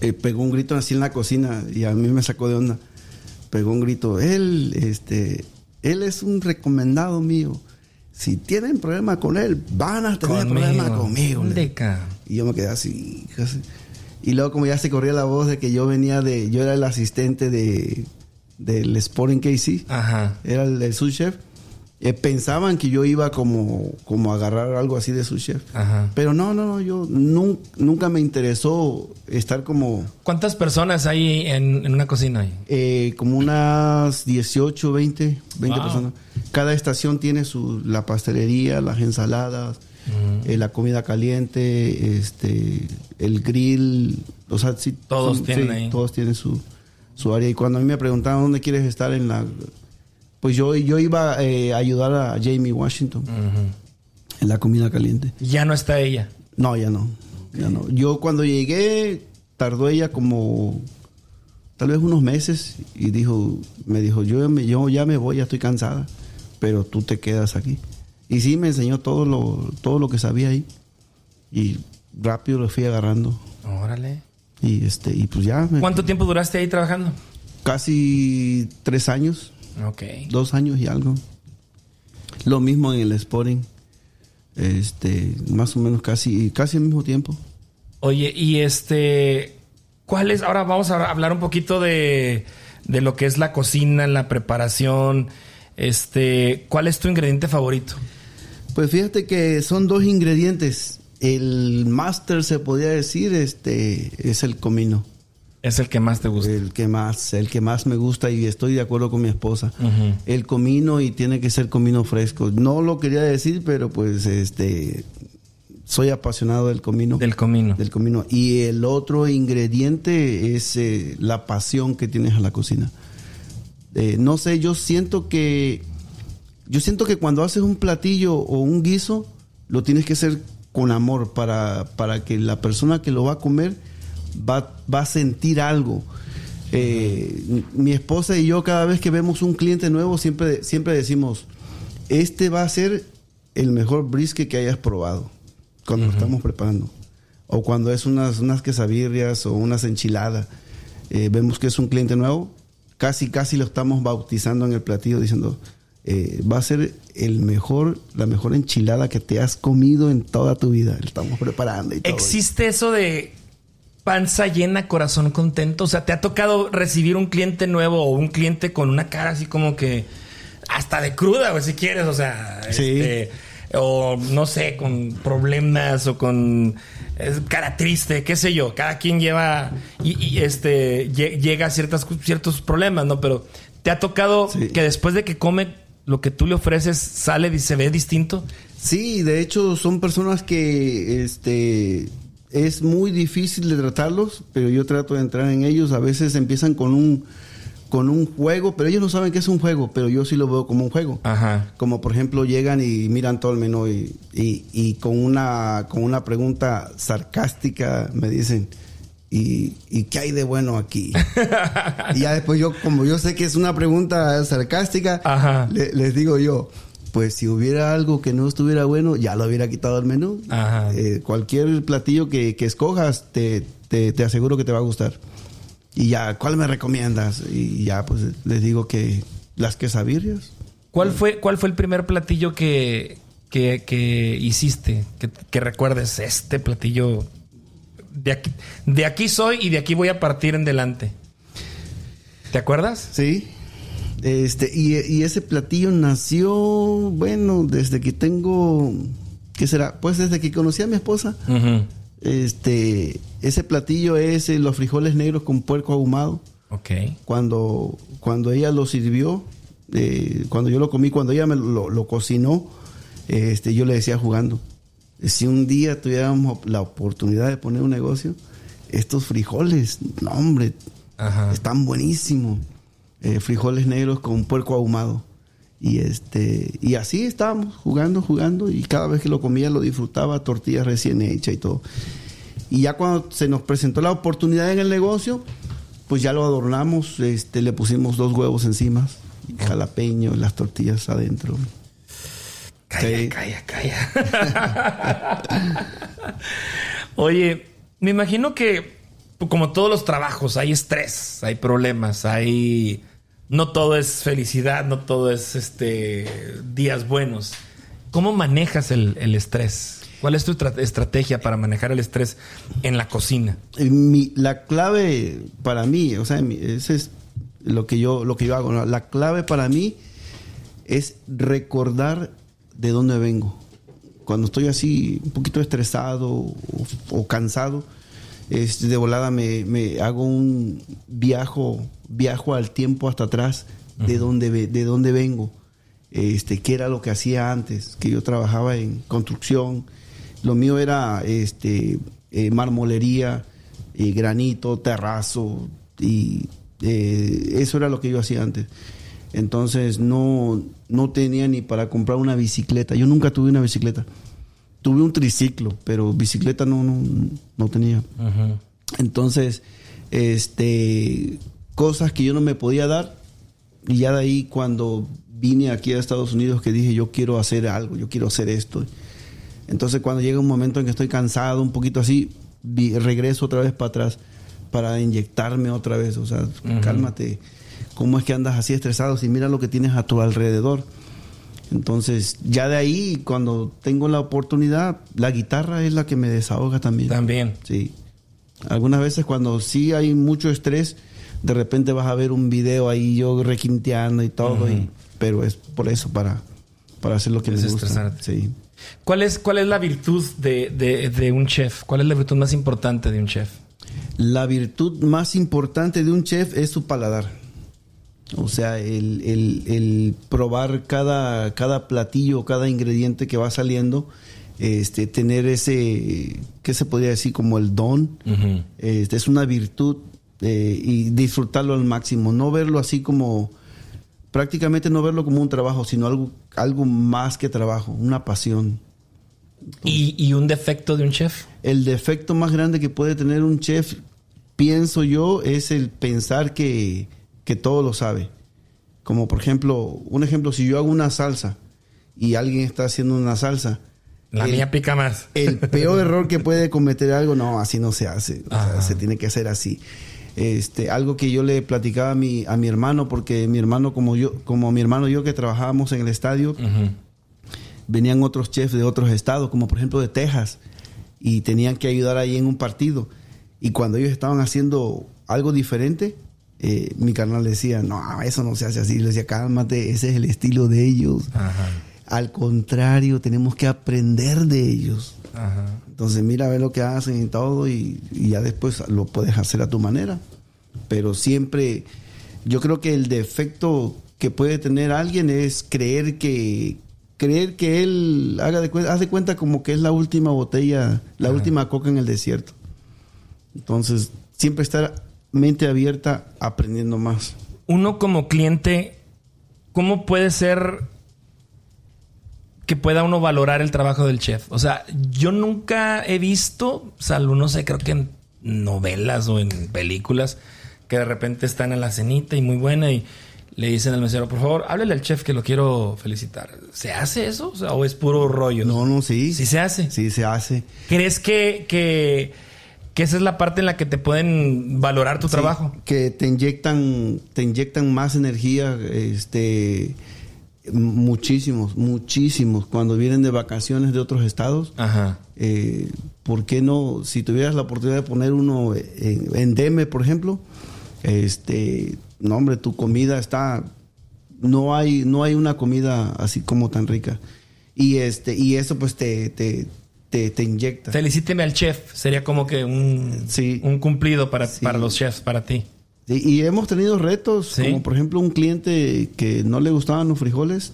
eh, pegó un grito así en la cocina y a mí me sacó de onda. Pegó un grito, él, este, él es un recomendado mío. si tienen problema con él, van a tener Conmigo. problema conmigo. Y yo me quedé así. Y luego como ya se corría la voz de que yo venía de, yo era el asistente de del Sporting KC, Ajá. era el, el sous chef. Eh, pensaban que yo iba como, como a agarrar algo así de sous chef. Ajá. Pero no, no, no, yo nun- nunca me interesó estar como, ¿Cuántas personas hay en, en una cocina? ahí? eh, como unas 18, 20, 20 Wow. personas. Cada estación tiene su, la pastelería, las ensaladas, eh, la comida caliente, este, el grill, o sea, sí, Todos tienen ahí. Todos tienen su, su área. Y cuando a mí me preguntaban dónde quieres estar en la, pues yo, yo iba eh, a ayudar a Jamie Washington en la comida caliente. Ya no está ella. No, ya no. Ya no. Yo cuando llegué, tardó ella como tal vez unos meses y dijo, me dijo, yo, me- yo ya me voy, ya estoy cansada, pero tú te quedas aquí. Y sí, me enseñó todo lo, todo lo que sabía ahí. Y rápido lo fui agarrando. Órale. Y este, y pues ya, me- ¿Cuánto tiempo duraste ahí trabajando? casi tres años, Ok. dos años y algo. Lo mismo en el Sporting. Este, más o menos casi, casi al mismo tiempo. Oye, y este, ¿cuál es? Ahora vamos a hablar un poquito de, de lo que es la cocina, la preparación. Este, ¿cuál es tu ingrediente favorito? Pues fíjate que son dos ingredientes. El máster se podría decir, este, es el comino. Es el que más te gusta. El que más, el que más me gusta y estoy de acuerdo con mi esposa. El comino y tiene que ser comino fresco. No lo quería decir, pero pues este soy apasionado del comino. Del comino. Del comino. Y el otro ingrediente es eh, la pasión que tienes a la cocina. Eh, no sé, yo siento que yo siento que cuando haces un platillo o un guiso, lo tienes que hacer con amor para, para que la persona que lo va a comer va, va a sentir algo. Eh, mi- mi esposa y yo cada vez que vemos un cliente nuevo siempre, siempre decimos, este va a ser el mejor brisket que hayas probado cuando lo estamos preparando. O cuando es unas, unas quesabirrias o unas enchiladas. Eh, vemos que es un cliente nuevo, casi casi lo estamos bautizando en el platillo diciendo, eh, va a ser el mejor, la mejor enchilada que te has comido en toda tu vida. Lo estamos preparando y todo. ¿Existe eso de panza llena, corazón contento? O sea, ¿te ha tocado recibir un cliente nuevo o un cliente con una cara así como que hasta de cruda, güey, si quieres? O sea, Sí. este, o no sé, con problemas o con es, cara triste, qué sé yo. Cada quien lleva y, y, este lle- llega a ciertas, ciertos problemas, ¿no? Pero ¿te ha tocado Sí. que después de que come lo que tú le ofreces sale y se ve distinto? Sí, de hecho son personas que este es muy difícil de tratarlos, pero yo trato de entrar en ellos. A veces empiezan con un con un juego, pero ellos no saben que es un juego, pero yo sí lo veo como un juego. Ajá. Como por ejemplo llegan y miran todo el menú y, y- y con una con una pregunta sarcástica me dicen ¿y, y qué hay de bueno aquí? y ya después yo, como yo sé que es una pregunta sarcástica, le- les digo yo, pues si hubiera algo que no estuviera bueno, ya lo hubiera quitado del menú. Ajá. Eh, cualquier platillo que, que escojas, te, te, te aseguro que te va a gustar. Y ya, ¿cuál me recomiendas? Y ya, pues les digo que las quesabirrias. ¿Cuál fue, ¿Cuál fue el primer platillo que, que, que hiciste? Que, que recuerdes, este platillo. De aquí, de aquí soy y de aquí voy a partir en delante. ¿Te acuerdas? Sí. Este, y, y ese platillo nació, bueno, desde que tengo, ¿qué será? Pues desde que conocí a mi esposa. Este, ese platillo es eh, los frijoles negros con puerco ahumado. Ok. Cuando, cuando ella lo sirvió, eh, cuando yo lo comí, cuando ella me lo, lo cocinó, este, yo le decía jugando, si un día tuviéramos la oportunidad de poner un negocio, estos frijoles, no hombre, Ajá. están buenísimos. Eh, frijoles negros con puerco ahumado. Y este y así estábamos jugando, jugando y cada vez que lo comía lo disfrutaba, tortillas recién hechas y todo. Y ya cuando se nos presentó la oportunidad en el negocio, pues ya lo adornamos, este le pusimos dos huevos encima, y jalapeño, las tortillas adentro. Calla, Sí. calla, calla. Oye, me imagino que como todos los trabajos hay estrés, hay problemas, hay no todo es felicidad, no todo es este días buenos. ¿Cómo manejas el, el estrés? ¿Cuál es tu tra- estrategia para manejar el estrés en la cocina? Eh, la clave para mí, o sea, ese es lo que yo, lo que yo hago. La clave para mí es recordar de dónde vengo. Cuando estoy así un poquito estresado o cansado, este, de volada me, me hago un viajo, viajo al tiempo hasta atrás de dónde ve- de dónde vengo. Este, qué era lo que hacía antes, que yo trabajaba en construcción. Lo mío era este eh, marmolería, eh, granito, terrazo y eh, eso era lo que yo hacía antes. Entonces no, no tenía ni para comprar una bicicleta. Yo nunca tuve una bicicleta. Tuve un triciclo, pero bicicleta no, no, no tenía. Entonces, este, cosas que yo no me podía dar. Y ya de ahí cuando vine aquí a Estados Unidos que dije yo quiero hacer algo, yo quiero hacer esto. Entonces cuando llega un momento en que estoy cansado, un poquito así, regreso otra vez para atrás para inyectarme otra vez. O sea, cálmate. ¿Cómo es que andas así estresado si mira lo que tienes a tu alrededor? Entonces, ya de ahí, cuando tengo la oportunidad, la guitarra es la que me desahoga también. También. Sí. Algunas veces cuando sí hay mucho estrés, de repente vas a ver un video ahí yo requinteando y todo, y, pero es por eso, para, para hacer lo que me gusta. Sí. ¿Cuál es, cuál es la virtud de, de- de un chef? ¿Cuál es la virtud más importante de un chef? La virtud más importante de un chef es su paladar. O sea, el, el- el probar cada, cada platillo, cada ingrediente que va saliendo, este, tener ese, ¿qué se podría decir? Como el don. Este, es una virtud eh, y disfrutarlo al máximo. No verlo así como, prácticamente no verlo como un trabajo, sino algo, algo más que trabajo, una pasión. ¿Y, y un defecto de un chef? El defecto más grande que puede tener un chef, pienso yo, es el pensar que, que todo lo sabe. Como por ejemplo, un ejemplo, si yo hago una salsa y alguien está haciendo una salsa, La el, mía pica más. el peor error que puede cometer algo, no, así no se hace. O sea, se tiene que hacer así. Este, algo que yo le platicaba a mi, a mi hermano, porque mi hermano, como yo, como mi hermano y yo que trabajábamos en el estadio, venían otros chefs de otros estados, como por ejemplo de Texas, y tenían que ayudar ahí en un partido. Y cuando ellos estaban haciendo algo diferente, eh, mi carnal decía, no, eso no se hace así. Le decía, cálmate, ese es el estilo de ellos. Ajá. Al contrario, tenemos que aprender de ellos. Ajá. Entonces mira, ve lo que hacen y todo y, y ya después lo puedes hacer a tu manera. Pero siempre, yo creo que el defecto que puede tener alguien es creer que creer que él haga de cuenta, haz de cuenta como que es la última botella, la última coca en el desierto. Entonces, siempre estar mente abierta aprendiendo más. Uno como cliente, ¿cómo puede ser que pueda uno valorar el trabajo del chef? O sea, yo nunca he visto, salvo no sé, creo que en novelas o en películas, que de repente están en la cenita y muy buena y le dicen al mesero, por favor, háblele al chef que lo quiero felicitar. ¿Se hace eso? O, sea, ¿o es puro rollo? No, no, sí. Sí se hace. Sí, se hace. ¿Crees que, que, que esa es la parte en la que te pueden valorar tu Sí, trabajo? que te inyectan, te inyectan más energía, este muchísimos, muchísimos. Cuando vienen de vacaciones de otros estados, Ajá. eh, ¿por qué no? Si tuvieras la oportunidad de poner uno en, en Deme, por ejemplo, este, no hombre, tu comida está, no hay, no hay una comida así como tan rica. Y este, y eso pues te, te, te, te inyecta. Felicíteme al chef. Sería como que un, Sí. un cumplido para, Sí. para los chefs, para ti. Sí, y hemos tenido retos, Sí. como por ejemplo un cliente que no le gustaban los frijoles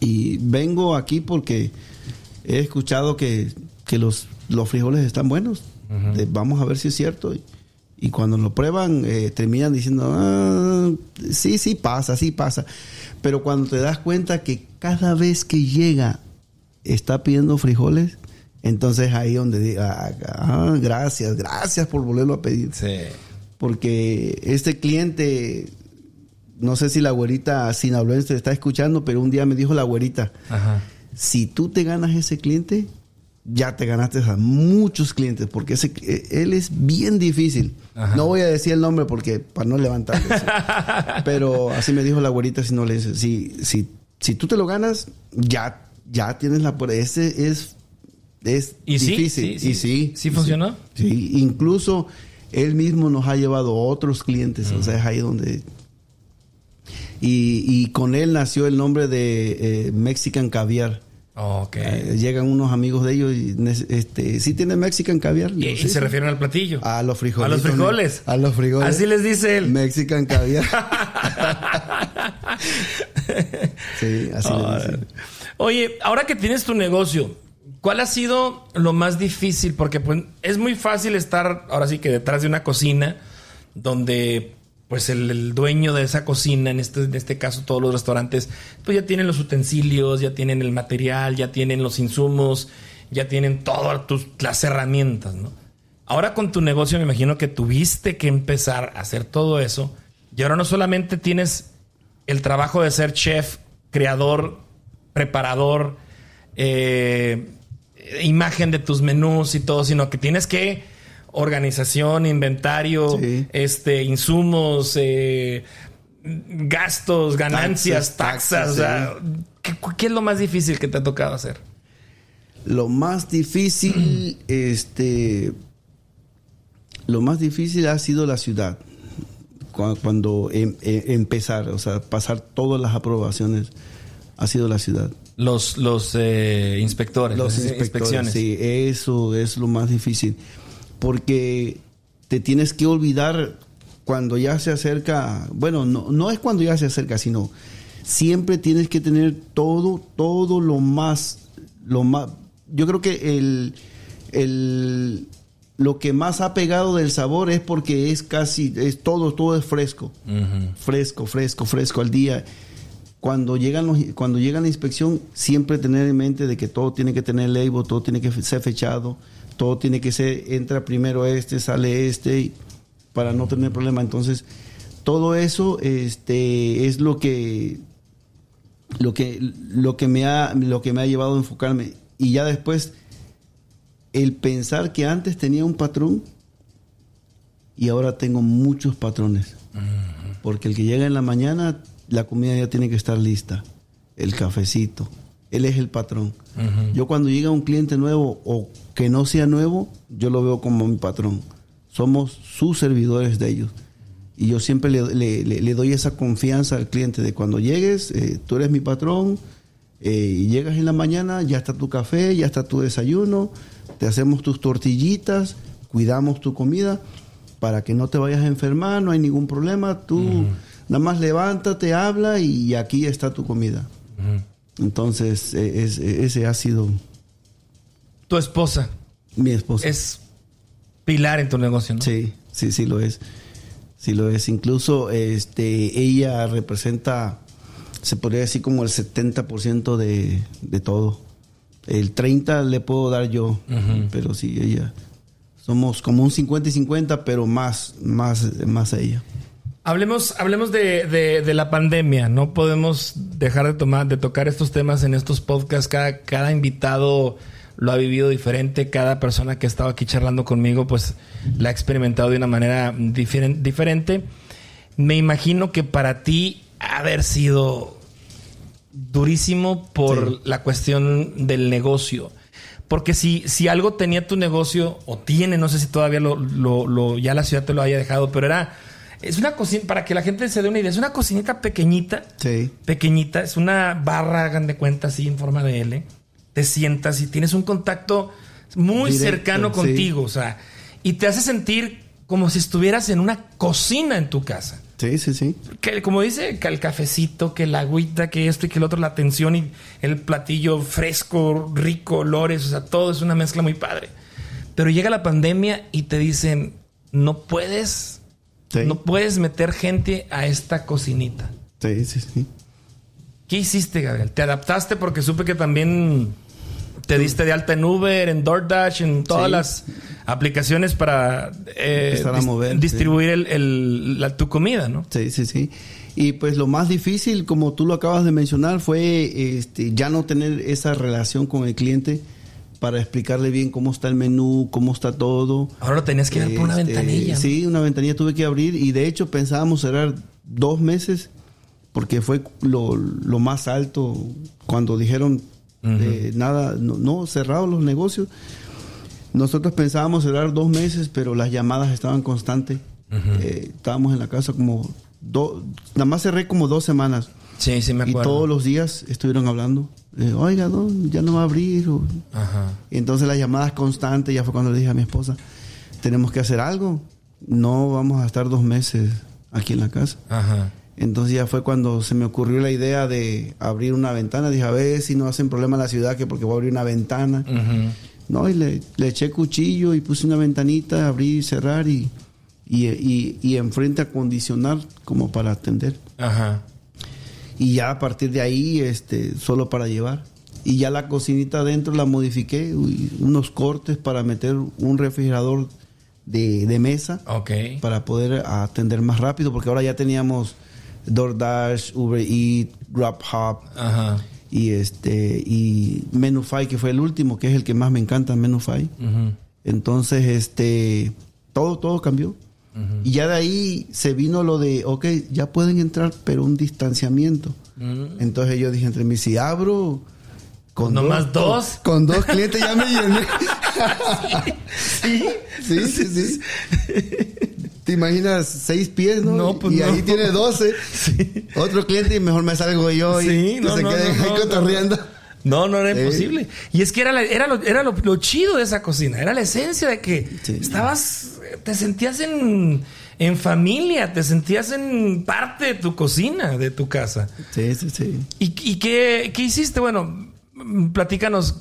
y vengo aquí porque he escuchado que, que los, los frijoles están buenos. De- vamos a ver si es cierto. Y, y cuando lo prueban eh, terminan diciendo, "Ah, sí, sí pasa, sí pasa. Pero cuando te das cuenta que cada vez que llega está pidiendo frijoles, entonces ahí donde diga, ah, gracias, gracias por volverlo a pedir Sí. porque este cliente, no sé si la güerita sinaloense está escuchando, pero un día me dijo la güerita, Ajá. si tú te ganas ese cliente, ya te ganaste a muchos clientes, porque ese, eh, él es bien difícil. Ajá. No voy a decir el nombre porque para no levantarlo. pero así me dijo la güerita sinaloense, si, si, si tú te lo ganas, ya ya tienes la. Ese es, es ¿Y difícil. Sí, sí. Y sí. ¿Sí funcionó? Sí, incluso él mismo nos ha llevado a otros clientes. O sea, es ahí donde. Y, y con él nació el nombre de eh, Mexican Caviar. Ok. Eh, llegan unos amigos de ellos y este, ¿sí tiene Mexican Caviar? y, y "Sí, se sí". refieren al platillo. A los frijoles. A los frijoles. A los frijoles. Así les dice él. Mexican Caviar. sí, así Ah, le dicen. Oye, ahora que tienes tu negocio, ¿cuál ha sido lo más difícil? Porque pues, es muy fácil estar ahora sí que detrás de una cocina donde pues el, dueño de esa cocina, en este, en este caso todos los restaurantes, pues ya tienen los utensilios, ya tienen el material, ya tienen los insumos, ya tienen todas las herramientas. Ahora con tu negocio me imagino que tuviste que empezar a hacer todo eso y ahora no solamente tienes el trabajo de ser chef, creador, preparador, eh, imagen de tus menús y todo, sino que tienes que organización, inventario, Sí. este, insumos, eh, gastos, ganancias, Taxes, taxas. ¿qué, qué es lo más difícil que te ha tocado hacer? Lo más difícil, este, lo más difícil ha sido la ciudad. Cu- Cuando em- em- empezar, o sea, pasar todas las aprobaciones, ha sido la ciudad. Los, los eh, inspectores, Los las inspectores, inspecciones. sí, eso es lo más difícil. Porque te tienes que olvidar cuando ya se acerca, bueno, no, no es cuando ya se acerca, sino siempre tienes que tener todo, todo lo más, lo más, yo creo que el, el, lo que más ha pegado del sabor es porque es casi, es todo, todo es fresco, fresco, fresco, fresco al día cuando llegan los, cuando llega la inspección siempre tener en mente de que todo tiene que tener label, todo tiene que ser fechado, todo tiene que ser entra primero este, sale este para no tener problema. Entonces, todo eso este es lo que lo que lo que me ha lo que me ha llevado a enfocarme y ya después el pensar que antes tenía un patrón y ahora tengo muchos patrones. Porque el que llega en la mañana, la comida ya tiene que estar lista. El cafecito. Él es el patrón. Yo cuando llega un cliente nuevo o que no sea nuevo, yo lo veo como mi patrón. Somos sus servidores de ellos. Y yo siempre le, le- le- le doy esa confianza al cliente de cuando llegues, eh, tú eres mi patrón, eh, y llegas en la mañana, ya está tu café, ya está tu desayuno, te hacemos tus tortillitas, cuidamos tu comida para que no te vayas a enfermar, no hay ningún problema, tú nada más levántate, habla y aquí está tu comida. Entonces, eh, es- ese ha sido Tu esposa mi esposa. es pilar en tu negocio, ¿no? Sí, sí, sí lo es. Sí lo es. Incluso este, ella representa, se podría decir como el 70% de, de todo. El 30 le puedo dar yo, pero sí, ella. Somos como un 50 y 50, pero más, más, más ella. Hablemos, hablemos de, de- de la pandemia. No podemos dejar de tomar, de tocar estos temas en estos podcasts. Cada, cada invitado lo ha vivido diferente. Cada persona que ha estado aquí charlando conmigo, pues la ha experimentado de una manera diferen- diferente. Me imagino que para ti ha haber sido durísimo por Sí. la cuestión del negocio. Porque si, si algo tenía tu negocio, o tiene, no sé si todavía lo, lo- lo- ya la ciudad te lo haya dejado, pero era. Es una cocina, para que la gente se dé una idea, es una cocinita pequeñita, Sí. pequeñita, es una barra, hagan de cuenta, así en forma de L. Te sientas y tienes un contacto muy Directo, cercano sí. contigo, o sea, y te hace sentir como si estuvieras en una cocina en tu casa Sí, sí, sí. que como dice, que el cafecito, que la agüita, que esto y que el otro, la atención y el platillo fresco, rico, olores, o sea, todo es una mezcla muy padre. Pero llega la pandemia y te dicen, no puedes, Sí. no puedes meter gente a esta cocinita. Sí, sí, sí. ¿Qué hiciste, Gabriel? ¿Te adaptaste? Porque supe que también te diste de alta en Uber, en DoorDash, en todas Sí. las aplicaciones para eh, dis- distribuir el- el- la- tu comida, ¿no? Sí, sí, sí. Y pues lo más difícil, como tú lo acabas de mencionar, fue este, ya no tener esa relación con el cliente para explicarle bien cómo está el menú, cómo está todo. Ahora lo tenías que ver por una Este, ventanilla. ¿no? Sí, una ventanilla tuve que abrir y de hecho pensábamos cerrar dos meses porque fue lo, lo más alto cuando dijeron Eh, nada, no, no, cerrados los negocios. Nosotros pensábamos cerrar dos meses, pero las llamadas estaban constantes. Eh, estábamos en la casa como dos, nada más cerré como dos semanas. Sí, sí me Y acuerdo. todos los días estuvieron hablando. Eh, Oiga, ya no va a abrir. o- Ajá. y entonces las llamadas constantes, ya fue cuando le dije a mi esposa, tenemos que hacer algo. No vamos a estar dos meses aquí en la casa. Ajá. Entonces ya fue cuando se me ocurrió la idea de abrir una ventana. Dije, a ver si no hacen problema en la ciudad, que porque voy a abrir una ventana. No, y le, le eché cuchillo y puse una ventanita, abrí y cerrar y, y, y, y enfrente acondicionar como para atender. Ajá. Y ya a partir de ahí, este, solo para llevar. Y ya la cocinita adentro la modifiqué, unos cortes para meter un refrigerador de, de mesa Ok. para poder atender más rápido, porque ahora ya teníamos DoorDash, Uber Eats, GrabHub Ajá. y este y Menufy que fue el último, que es el que más me encanta, Menufy. Ujú. Entonces, este, todo, todo cambió. Y ya de ahí se vino lo de, ok, ya pueden entrar, pero un distanciamiento. Entonces yo dije entre mí, si abro con ¿Nomás dos? Con, con dos clientes ya me llené. Sí. sí, sí, sí. ¿Te imaginas seis pies, no? No, pues y no. ahí tiene doce. Otro cliente y mejor me salgo yo y Sí, que no, se queden ahí cotorreando. No, no era Sí. imposible. Y es que era, la- era, lo, era lo, lo chido de esa cocina. Era la esencia de que Sí. estabas, te sentías en, en familia, te sentías en parte de tu cocina, de tu casa. Sí, sí, sí. ¿Y, y qué, qué hiciste? Bueno, platícanos,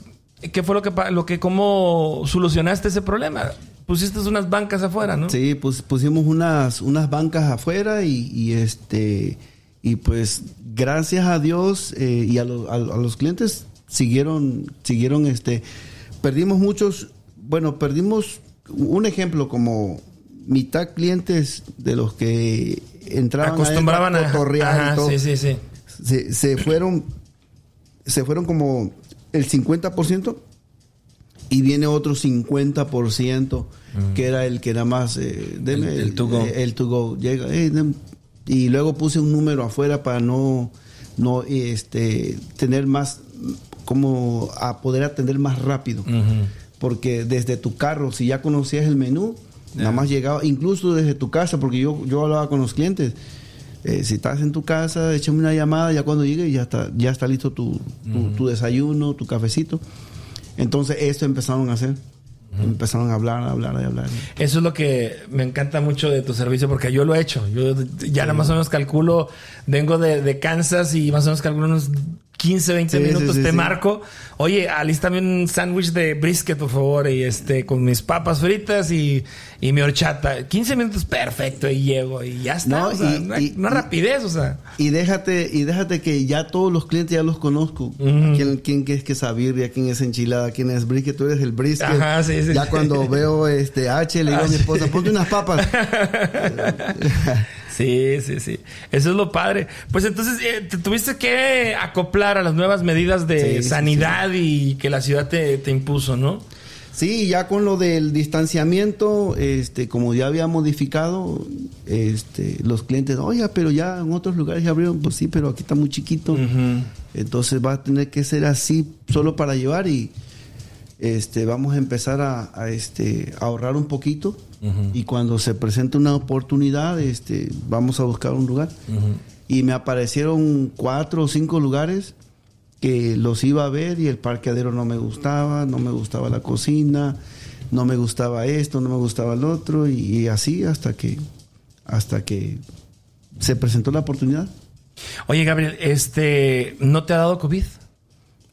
¿qué fue lo que, lo que, cómo solucionaste ese problema? Pusiste unas bancas afuera, ¿no? Sí, pues pusimos unas, unas bancas afuera y, y, este y pues gracias a Dios eh, y a- a los clientes siguieron siguieron este perdimos muchos bueno perdimos un ejemplo como mitad clientes de los que entraban Acostumbraban a, cotorrear y Ajá, todo, sí, sí, sí. se, se fueron se fueron como el 50% y viene otro 50% que era el que era más eh, deme El- el to go. eh, el to go llega eh, y luego puse un número afuera para no no este tener más como a poder atender más rápido porque desde tu carro si ya conocías el menú nada más llegaba incluso desde tu casa porque yo yo hablaba con los clientes eh, si estás en tu casa, échame una llamada, ya cuando llegue ya está, ya está listo tu, tu, tu desayuno, tu cafecito. Entonces esto empezaron a hacer. Empezaron a hablar, a hablar, a hablar. Eso es lo que me encanta mucho de tu servicio, porque yo lo he hecho. Yo ya nada más o menos calculo, vengo de, de Kansas y más o menos calculo unos 15, 20 Sí, minutos, sí, sí, te marco. Oye, alístame un sándwich de brisket, por favor, y este, con mis papas fritas y, y mi horchata. 15 minutos, perfecto, y llego, y ya está. No, o sea, y- una, y- una y- rapidez, o sea. Y déjate, y déjate que ya todos los clientes ya los conozco. ¿Quién, quién es que es sabirria? ¿Quién es enchilada? ¿Quién es brisket? Tú eres el brisket. Ajá, sí, sí. Ya cuando veo este H, le digo a mi esposa, ponte unas papas. Sí, sí, sí. Eso es lo padre. Pues entonces eh, te tuviste que acoplar a las nuevas medidas de Sí, sí, sanidad y que la ciudad te, te impuso, ¿no? Sí, ya con lo del distanciamiento, este, como ya había modificado, este, los clientes, oiga, pero ya en otros lugares ya abrieron, pues sí, pero aquí está muy chiquito. Entonces va a tener que ser así solo para llevar y este, vamos a empezar a, a, este, a ahorrar un poquito y cuando se presente una oportunidad, este, vamos a buscar un lugar. Y me aparecieron cuatro o cinco lugares que los iba a ver y el parqueadero no me gustaba, no me gustaba la cocina, no me gustaba esto, no me gustaba el otro y, y así hasta que hasta que se presentó la oportunidad. Oye, Gabriel, este, ¿no te ha dado COVID?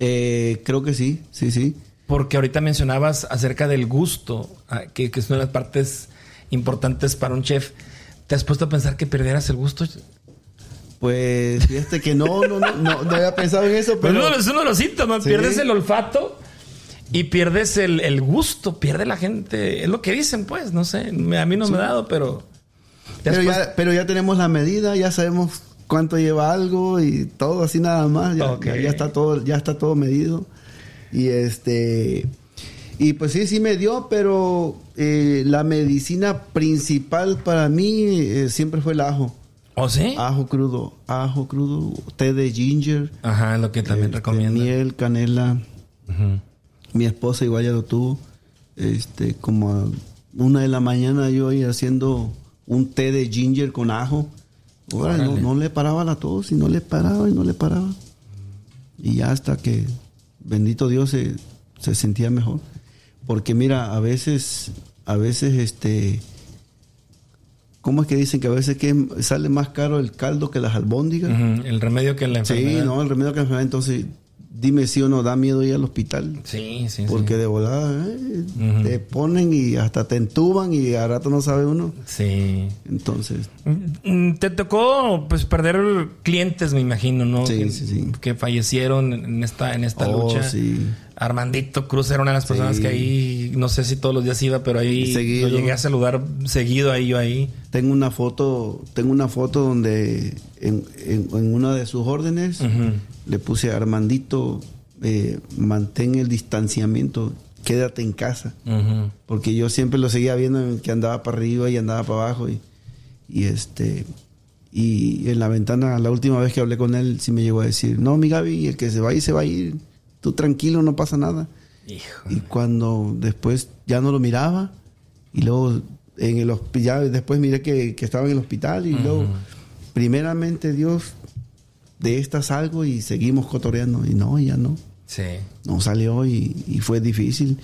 Eh, creo que sí, sí, sí. Porque ahorita mencionabas acerca del gusto, ah, que, que es una de las partes importantes para un chef. ¿Te has puesto a pensar que perdieras el gusto? Pues fíjate que no, no, no, no, no había pensado en eso, Pues pero es uno de los síntomas. Sí. Pierdes el olfato y pierdes el, el gusto, pierde la gente. Es lo que dicen, pues, no sé. Me- A mí no me ha dado, pero. ¿Te has pero ya, pero ya tenemos la medida, ya sabemos cuánto lleva algo y todo así nada más, ya, ya está todo, ya está todo medido. Y este y pues sí, sí me dio, pero eh, la medicina principal para mí eh, siempre fue el ajo. ¿O sí? Ajo crudo, ajo crudo, té de ginger, Ajá, lo que también este, recomiendo. miel, canela. Mi esposa igual ya lo tuvo. Este, como a una de la mañana yo ahí haciendo un té de ginger con ajo. Órale, no, no le paraba la tos y no le paraba y no le paraba. Y ya hasta que, bendito Dios, se, se sentía mejor. Porque mira, a veces, a veces este... ¿Cómo es que dicen que a veces que sale más caro el caldo que las albóndigas? El remedio que la Sí, enfermedad. no, el remedio que la enfermedad. Entonces, dime si o no da miedo ir al hospital. Sí, sí, Porque sí. de volada eh, te ponen y hasta te entuban y a rato no sabe uno. Sí. Entonces, Mm, Te tocó pues perder clientes, me imagino, ¿no? Sí, que, sí, sí. que fallecieron en esta, en esta Oh, lucha. sí. Armandito Cruz era una de las personas Sí. que ahí, no sé si todos los días iba, pero ahí Seguido. lo llegué a saludar seguido ahí yo ahí. tengo una foto, tengo una foto donde en, en- en una de sus órdenes Ujú. Le puse a Armandito, eh, mantén el distanciamiento, quédate en casa. Porque yo siempre lo seguía viendo que andaba para arriba y andaba para abajo y, y este y en la ventana la última vez que hablé con él sí me llegó a decir no mi Gaby el que se va a ir se va a ir tú tranquilo no pasa nada Hijo. y cuando después ya no lo miraba y luego en el ya después miré que, que estaba en el hospital y luego primeramente Dios de esta salgo y seguimos cotoreando y no ya no Sí. no salió y, y fue difícil.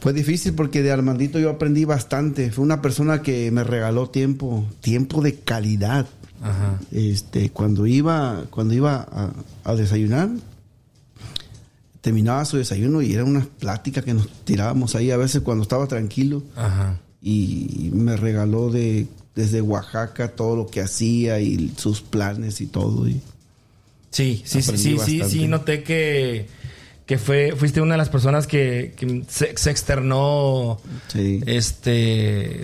Fue difícil porque de Armandito yo aprendí bastante. Fue una persona que me regaló tiempo, tiempo de calidad. Ajá. Este, cuando iba, cuando iba a, a desayunar, terminaba su desayuno y era una plática que nos tirábamos ahí a veces cuando estaba tranquilo Ajá. y me regaló de desde Oaxaca todo lo que hacía y sus planes y todo. Y, Sí, sí, sí, sí, sí, sí, noté que, que fue, fuiste una de las personas que, que se, se externó, sí. este,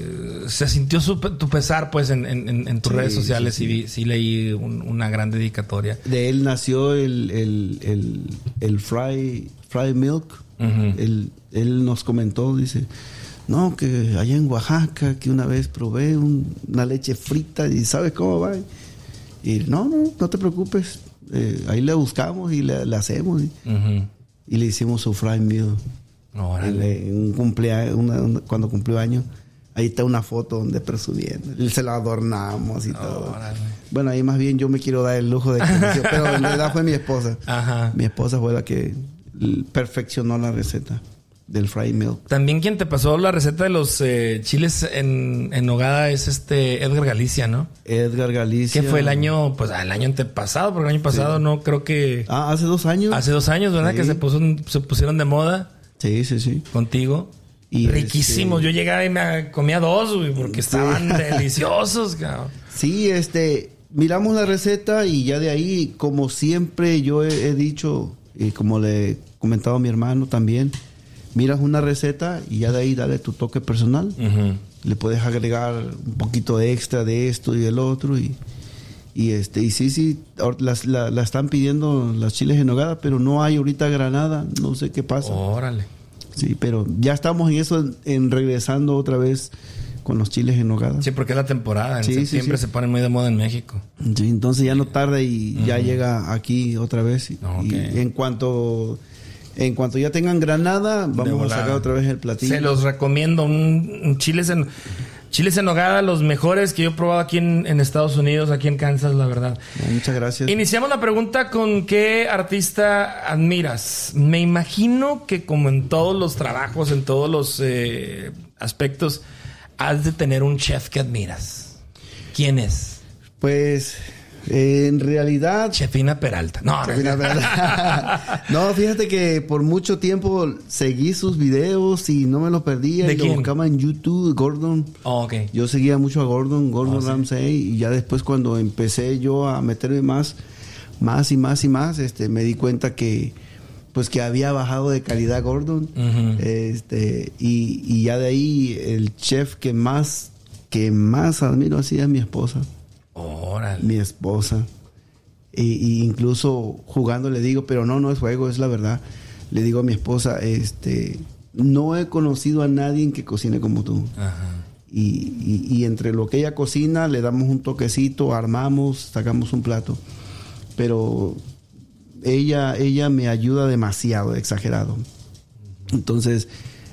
se sintió su- tu pesar, pues, en, en- en- en tus Sí, redes sociales sí, y vi- sí leí un- una gran dedicatoria. De él nació el, el, el, el fry, fry milk. Él, él nos comentó, dice, no, que allá en Oaxaca, que una vez probé un- una leche frita y ¿sabes cómo va? Y no, no, no te preocupes, eh, ahí le buscamos y le, le hacemos. Y, Ujú. y le hicimos su fry. Órale. En, un cumpleaños, una- una- cuando cumplió años, ahí está una foto donde presumiendo. Se la adornamos y todo. Órale. Bueno, ahí más bien yo me quiero dar el lujo de que pero en realidad fue mi esposa. Ajá. Mi esposa fue la que perfeccionó la receta del fried milk. También quien te pasó la receta de los eh, chiles en, en nogada es este Edgar Galicia, ¿no? Edgar Galicia. Que fue el año, pues el año antepasado, porque el año pasado no creo que... Ah, hace dos años. Hace dos años, ¿verdad? Sí. Que se, puso, se pusieron de moda Sí, sí, sí. contigo. Y Riquísimos. este- Yo llegaba y me comía dos, güey, porque estaban deliciosos, cabrón. Sí, este, miramos la receta y ya de ahí, como siempre yo he, he dicho, y como le he comentado a mi hermano también, miras una receta y ya de ahí dale tu toque personal. Le puedes agregar un poquito de extra de esto y del otro y, y este y sí, sí, las- la, la están pidiendo las chiles en nogada, pero no hay ahorita granada, no sé qué pasa. Órale. Sí, pero ya estamos en eso, en regresando otra vez con los chiles en nogada. Sí, porque es la temporada. En Sí, sí, septiembre sí. se ponen muy de moda en México. Sí, entonces ya no tarda y ya llega aquí otra vez. Y, Ok. y en cuanto en cuanto ya tengan granada, vamos a sacar otra vez el platillo. Se los recomiendo. Un, un chiles en chiles en nogada, los mejores que yo he probado aquí en, en Estados Unidos, aquí en Kansas, la verdad. Muchas gracias. Iniciamos la pregunta con qué artista admiras. Me imagino que como en todos los trabajos, en todos los eh, aspectos, has de tener un chef que admiras. ¿Quién es? Pues en realidad Chefina Peralta. No, no. no, fíjate que por mucho tiempo seguí sus videos y no me los perdía ¿De y lo quién? buscaba en YouTube, Gordon. Oh, ok. Yo seguía mucho a Gordon, Gordon Oh, sí. Ramsay, y ya después cuando empecé yo a meterme más, más y más y más, este, me di cuenta que pues que había bajado de calidad Gordon. Este, y, y ya de ahí el chef que más, que más admiro así es mi esposa. Órale. Mi esposa. Y, y incluso jugando le digo, pero no, no es juego, es la verdad. Le digo a mi esposa, este, no he conocido a nadie que cocine como tú. Ajá. y, y- y entre lo que ella cocina le damos un toquecito, armamos, sacamos un plato. Pero ella, ella me ayuda demasiado, exagerado. Entonces,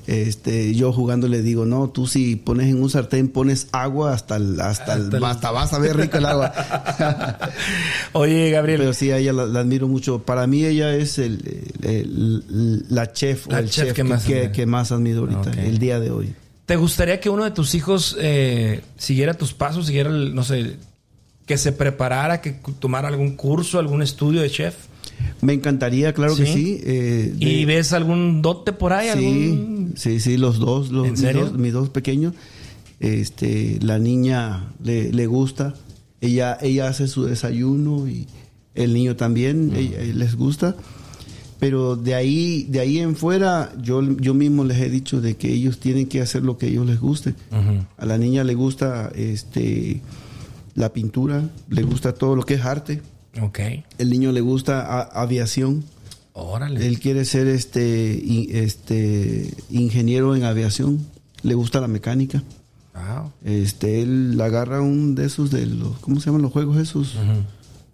este, yo jugando le digo, no, tú si pones en un sartén, pones agua hasta el, hasta, el- Hasta el- hasta vas a ver rico el agua. Oye, Gabriel. Pero sí, a ella la, la admiro mucho. Para mí ella es el, la chef o el chef chef, que más que- más admiro ahorita, el día de hoy. ¿Te gustaría que uno de tus hijos eh, siguiera tus pasos, siguiera, el- no sé, que se preparara, que tomara algún curso, algún estudio de chef? Me encantaría, claro que ¿Sí? sí. eh, de- ¿Y ves algún dote por ahí? sí, algún- sí, sí, los dos, los, ¿En mis serio? dos, mis dos pequeños. Este, la niña le, le gusta. Ella, ella hace su desayuno y el niño también ella- les gusta. Pero de ahí, de ahí en fuera, yo, yo mismo les he dicho de que ellos tienen que hacer lo que a ellos les guste. A la niña le gusta este la pintura, le gusta todo lo que es arte. Ok. El niño le gusta a- aviación. Órale. Él quiere ser este, este ingeniero en aviación. Le gusta la mecánica. Wow. Este, él agarra un de esos de los, ¿cómo se llaman los juegos esos?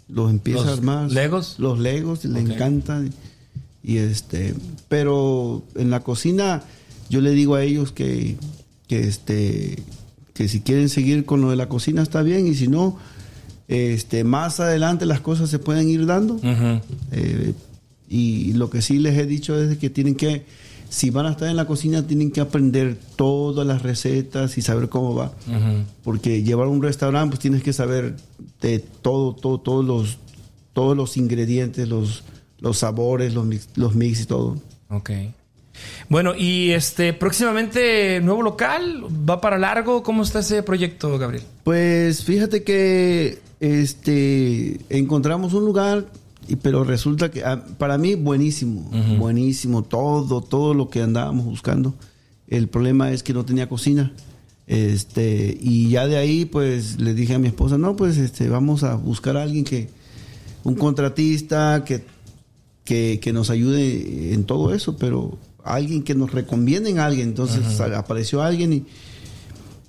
Los empieza ¿Los a armar. Legos? Los Legos, le Ok. encanta. Y este, pero en la cocina yo le digo a ellos que, que este, que si quieren seguir con lo de la cocina está bien y si no, este, más adelante las cosas se pueden ir dando. Eh, y lo que sí les he dicho es que tienen que, si van a estar en la cocina, tienen que aprender todas las recetas y saber cómo va. Porque llevar un restaurante, pues tienes que saber de todo, todo, todos los, todos los ingredientes, los, los sabores, los mix, los mix y todo. Ok. Bueno, y este, próximamente nuevo local, va para largo. ¿Cómo está ese proyecto, Gabriel? Pues fíjate que este encontramos un lugar, y- pero resulta que ah, para mí buenísimo, buenísimo, todo, todo lo que andábamos buscando. El problema es que no tenía cocina. Este, y ya de ahí pues le dije a mi esposa, no, pues este, vamos a buscar a alguien que, un contratista que, que, que nos ayude en todo eso, pero alguien que nos recomienden a alguien. Entonces apareció alguien y,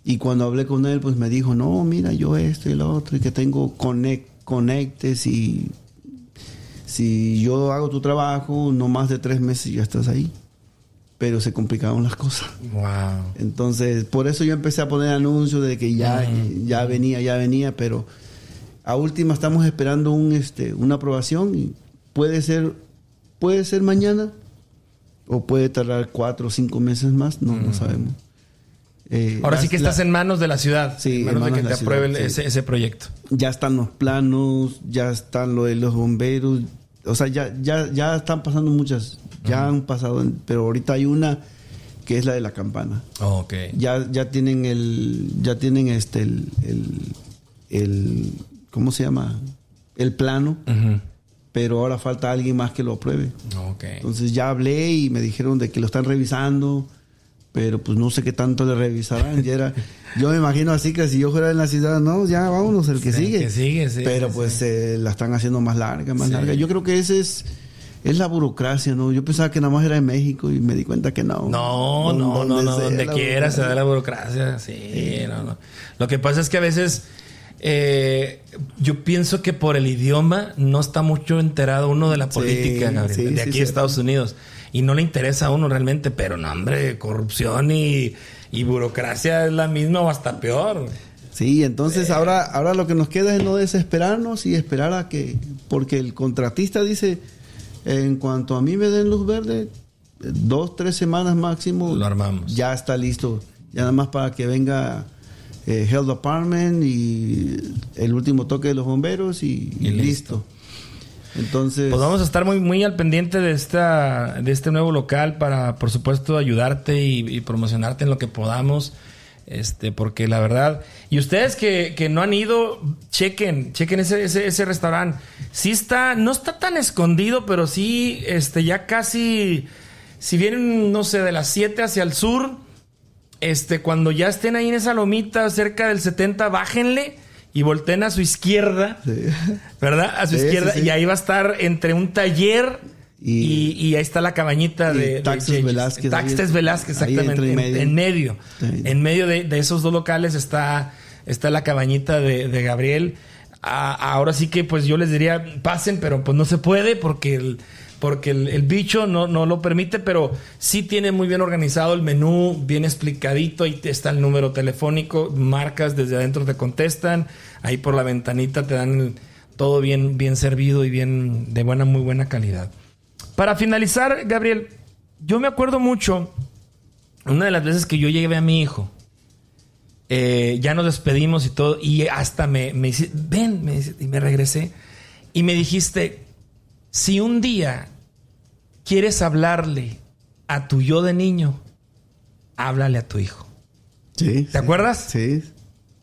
y cuando hablé con él, pues me dijo, no, mira, yo esto y lo otro, y que tengo conect, conectes y si yo hago tu trabajo, no más de tres meses ya estás ahí. Pero se complicaron las cosas. Wow. Entonces, por eso yo empecé a poner anuncios de que ya, ya venía, ya venía, pero a última estamos esperando un, este, una aprobación y puede ser, puede ser mañana o puede tardar cuatro o cinco meses más, no, no sabemos. Eh, Ahora la- sí que la- estás en manos de la ciudad. Sí, en en manos de que de te la ciudad, apruebe el- sí. ese, ese proyecto. ya están los planos, ya están lo de los bomberos, o sea, ya, ya, ya están pasando muchas, ya han pasado, pero ahorita hay una que es la de la campana. Ok. Ya, ya tienen el, ya tienen este el, el, el- ¿cómo se llama? El plano. Pero ahora falta alguien más que lo apruebe. Entonces ya hablé y me dijeron de que lo están revisando, pero pues no sé qué tanto le revisarán. Ya era, yo me imagino así que si yo fuera en la ciudad, no, ya vámonos, el que Sí, sigue. que sigue, sí, Pero sí, pues eh, la están haciendo más larga, más Sí. larga. Yo creo que ese es, es la burocracia, ¿no? Yo pensaba que nada más era en México y me di cuenta que no. No, no, no, no, donde quiera se da la burocracia. Sí, no, no. Lo que pasa es que a veces eh, yo pienso que por el idioma no está mucho enterado uno de la política, sí, de aquí sí. de Estados Unidos. Y no le interesa a uno realmente, pero no, hombre, corrupción y, y burocracia es la misma o hasta peor. Sí, entonces ahora, ahora lo que nos queda es no desesperarnos y esperar a que, porque el contratista dice, en cuanto a mí me den luz verde, dos, tres semanas máximo, Lo armamos. Ya está listo, ya nada más para que venga eh, Health Department y el último toque de los bomberos y, y Y listo. listo. Entonces, Pues vamos a estar muy, muy al pendiente de esta, de este nuevo local para, por supuesto, ayudarte y, y promocionarte en lo que podamos. Este, porque la verdad, y ustedes que, que no han ido, chequen, chequen ese, ese, ese restaurante. Sí está, no está tan escondido, pero sí, este, ya casi, si vienen, no sé, de las 7 hacia el sur, este, cuando ya estén ahí en esa lomita cerca del 70, bájenle y volteen a su izquierda. Sí. ¿Verdad? A su Sí, izquierda. sí. Y ahí va a estar entre un taller Y, y ahí está la cabañita y de, Yeyes. Velázquez, Taxes ahí- Velázquez, exactamente. En, en en medio. En medio de, de esos dos locales está, está la cabañita de, de Gabriel. A- ahora sí que pues yo les diría, pasen, pero pues no se puede porque el, porque el, bicho no, no lo permite, pero sí tiene muy bien organizado el menú, bien explicadito, ahí está el número telefónico, marcas desde adentro te contestan, ahí por la ventanita te dan todo bien, bien servido y bien de buena, muy buena calidad. Para finalizar, Gabriel, yo me acuerdo mucho una de las veces que yo llevé a mi hijo. eh, ya nos despedimos y todo, y hasta me, me ven, y me regresé, y me dijiste, si un día quieres hablarle a tu yo de niño, háblale a tu hijo. Sí. ¿Te acuerdas? Sí.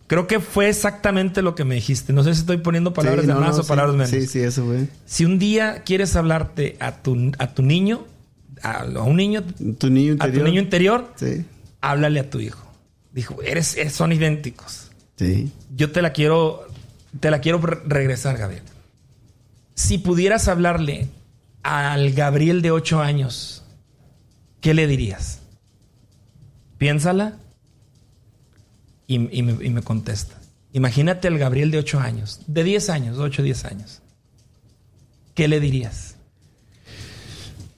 Creo que fue exactamente lo que me dijiste. No sé si estoy poniendo palabras Sí, de no, más no, o sí. palabras menos. Sí, sí, eso fue. Si un día quieres hablarte a tu, a tu niño, a, a un niño, Tu niño a interior. tu niño interior, háblale a tu hijo. Dijo, eres, eres- son idénticos. Sí. Yo te la quiero, te la quiero re- regresar, Gabriel. Si pudieras hablarle al Gabriel de 8 años, ¿qué le dirías? Piénsala y, me, contesta. Imagínate al Gabriel de 8 años, de 10 años, 8 10 años. ¿Qué le dirías?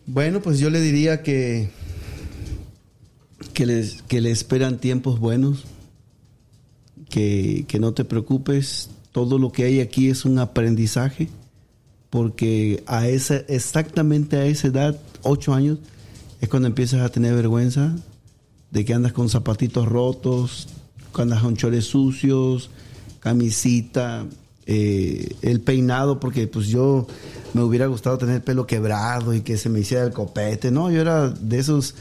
Bueno, pues yo le diría que que que le esperan tiempos buenos, que, que no te preocupes, todo lo que hay aquí es un aprendizaje, porque a esa exactamente a esa edad, ocho años, es cuando empiezas a tener vergüenza de que andas con zapatitos rotos, andas con chores sucios, camisita, eh, el peinado, porque pues yo me hubiera gustado tener el pelo quebrado y que se me hiciera el copete, ¿no? Yo era de esos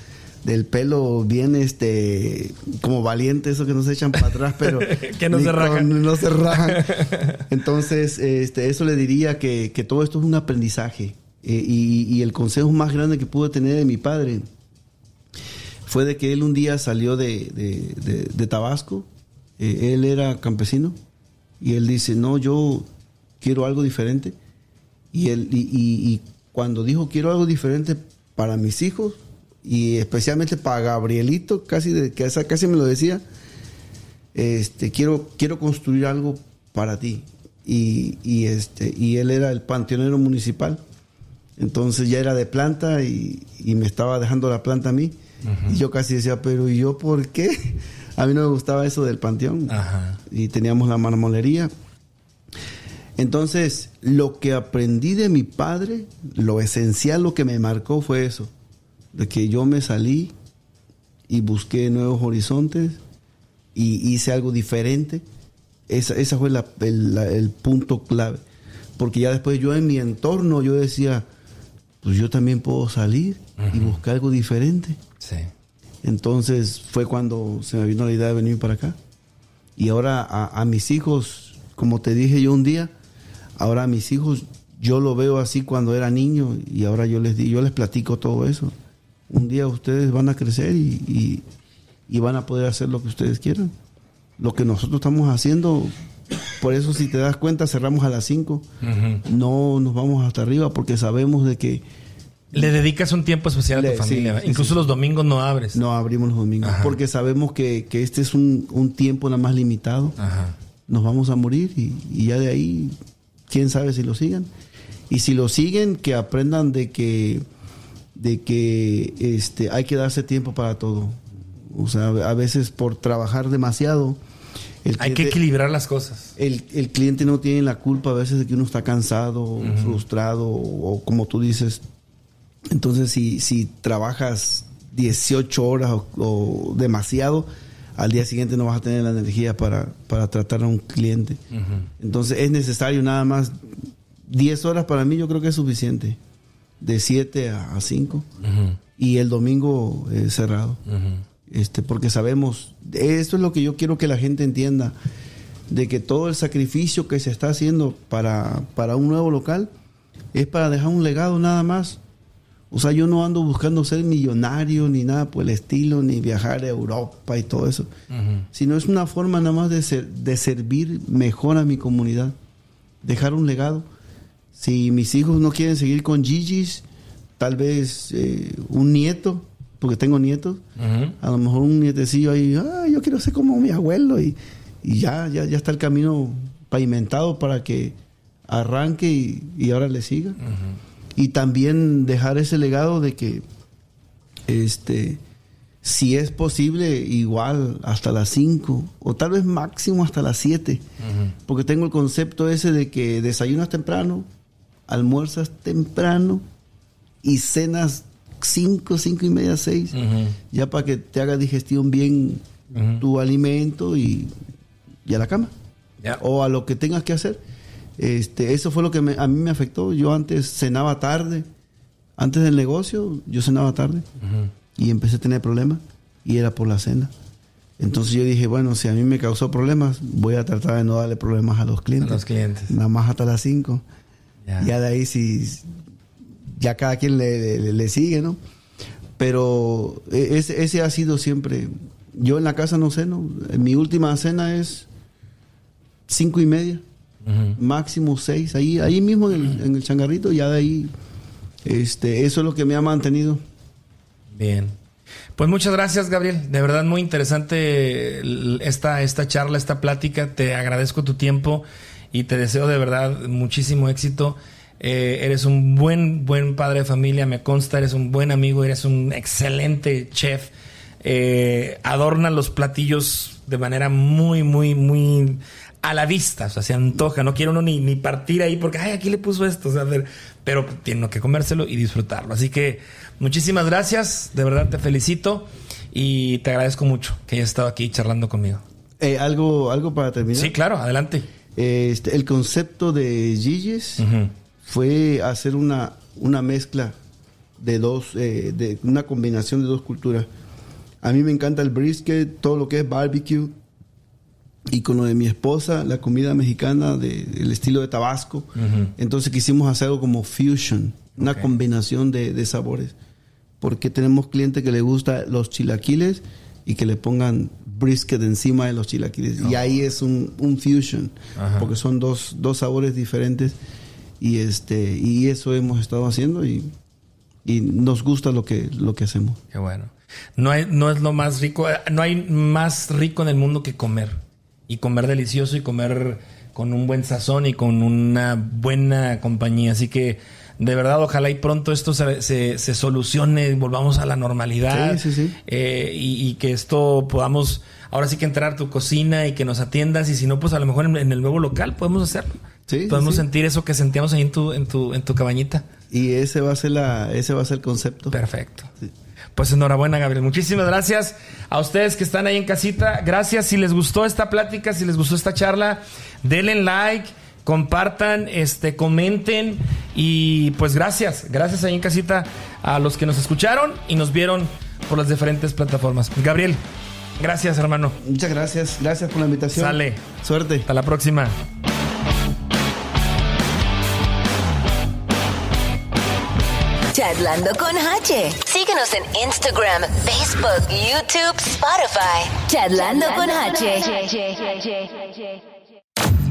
del pelo bien este como valiente eso que no se echan para atrás pero Que no se rajan. con- no se rajan entonces este eso le diría que, que todo esto es un aprendizaje Eh, y, y el consejo más grande que pude tener de mi padre fue de que él un día salió de, de- de- de Tabasco, eh, él era campesino, y él dice, no, yo quiero algo diferente. Y, él, y, y- y cuando dijo, quiero algo diferente para mis hijos, y especialmente para Gabrielito, casi, de, casi me lo decía, este, quiero, quiero construir algo para ti. Y, y, este, y él era el panteonero municipal. Entonces ya era de planta y, y me estaba dejando la planta a mí. Y yo casi decía, pero ¿y yo por qué? A mí no me gustaba eso del panteón. Ajá. Y teníamos la marmolería. Entonces, lo que aprendí de mi padre, lo esencial, lo que me marcó fue eso. De que yo me salí y busqué nuevos horizontes y hice algo diferente. Esa, esa fue la- el, la- el punto clave. Porque ya después yo en mi entorno, yo decía, pues yo también puedo salir y buscar algo diferente. Sí. Entonces fue cuando se me vino la idea de venir para acá. Y ahora a, a mis hijos, como te dije yo un día, ahora a mis hijos yo lo veo así cuando era niño y ahora yo les di, yo les platico todo eso. Un día ustedes van a crecer y, y- y van a poder hacer lo que ustedes quieran. Lo que nosotros estamos haciendo, por eso si te das cuenta cerramos a las 5. No nos vamos hasta arriba porque sabemos de que Le dedicas un tiempo especial a Le- tu familia. sí, sí, Incluso sí. los domingos no abres. no abrimos los domingos. Ajá. Porque sabemos que, que este es un, un tiempo nada más limitado. Ajá. Nos vamos a morir y, y ya de ahí, quién sabe si lo sigan. Y si lo siguen, que aprendan de que, de que este, hay que darse tiempo para todo. O sea, a veces por trabajar demasiado, el Hay que equilibrar las cosas. el, el cliente no tiene la culpa a veces de que uno está cansado, frustrado o, o como tú dices. Entonces, si, si trabajas 18 horas o, o demasiado, al día siguiente no vas a tener la energía para, para tratar a un cliente. Entonces, es necesario nada más 10 horas para mí, yo creo que es suficiente. De 7 a 5. Y el domingo eh, cerrado este, porque sabemos, esto es lo que yo quiero que la gente entienda, de que todo el sacrificio que se está haciendo para, para un nuevo local es para dejar un legado nada más. O sea, yo no ando buscando ser millonario ni nada por el estilo, ni viajar a Europa y todo eso, sino es una forma nada más de, ser, de servir mejor a mi comunidad, dejar un legado. Si mis hijos no quieren seguir con Gigi's, tal vez eh, un nieto, porque tengo nietos, a lo mejor un nietecillo ahí, ah, yo quiero ser como mi abuelo y, y ya, ya, ya está el camino pavimentado para que arranque y, y ahora le siga. Y también dejar ese legado de que, este, si es posible, igual hasta las 5 o tal vez máximo hasta las 7, porque tengo el concepto ese de que desayunas temprano, almuerzas temprano y cenas 5, 5 y media, 6, ya para que te haga digestión bien tu alimento y, y a la cama. O a lo que tengas que hacer. Este, eso fue lo que me- a mí me afectó. Yo antes cenaba tarde. Antes del negocio, yo cenaba tarde. Y empecé a tener problemas. Y era por la cena. Entonces yo dije, bueno, si a mí me causó problemas, voy a tratar de no darle problemas a los clientes. A los clientes. Nada más hasta las 5. Ya. Ya de ahí si ya cada quien le, le- le sigue, ¿no? Pero e- ese, ese ha sido siempre. Yo en la casa no ceno. Mi última cena es cinco y media, máximo seis. Ahí, ahí mismo en el, en el changarrito, ya de ahí. Este, eso es lo que me ha mantenido. Bien. Pues muchas gracias, Gabriel. De verdad, muy interesante esta, esta charla, esta plática. Te agradezco tu tiempo y te deseo de verdad muchísimo éxito. Eh, eres un buen, buen padre de familia, me consta, eres un buen amigo, eres un excelente chef. Eh, adorna los platillos de manera muy, muy, muy a la vista, o sea, se antoja. No quiero uno ni, ni partir ahí porque, ay, aquí le puso esto, o sea, pero tiene que comérselo y disfrutarlo. Así que muchísimas gracias, de verdad te felicito y te agradezco mucho que hayas estado aquí charlando conmigo. Eh, algo, algo para terminar. Sí, claro, adelante. Este, el concepto de Gigi's fue hacer una, una mezcla de dos, eh, de una combinación de dos culturas. A mí me encanta el brisket, todo lo que es barbecue. Y con lo de mi esposa, la comida mexicana de- del estilo de Tabasco. Entonces quisimos hacer algo como fusion, una combinación de, de sabores. Porque tenemos clientes que les gusta los chilaquiles y que le pongan brisket encima de los chilaquiles. Y ahí es un, un fusion, Ajá. porque son dos, dos sabores diferentes. Y este y eso hemos estado haciendo y, y nos gusta lo que, lo que hacemos. Qué bueno. No, hay, no es lo más rico, eh, no hay más rico en el mundo que comer. Y comer delicioso y comer con un buen sazón y con una buena compañía. Así que, de verdad, ojalá y pronto esto se, se, se solucione, volvamos a la normalidad. Sí, sí, sí. Eh, y, y que esto podamos, ahora sí que entrar a tu cocina y que nos atiendas. Y si no, pues a lo mejor en, en el nuevo local podemos hacerlo. Sí, sí, podemos sí. sentir eso que sentíamos ahí en tu, en tu, en tu cabañita. Y ese va a ser la, ese va a ser el concepto. Perfecto. Pues enhorabuena, Gabriel. Muchísimas gracias a ustedes que están ahí en casita. Gracias. Si les gustó esta plática, si les gustó esta charla, denle like, compartan, este, comenten. Y pues gracias. Gracias ahí en casita a los que nos escucharon y nos vieron por las diferentes plataformas. Gabriel, gracias, hermano. Muchas gracias, gracias por la invitación. Sale. Suerte. Hasta la próxima. Charlando con H. Síguenos en Instagram, Facebook, YouTube, Spotify. Charlando con H.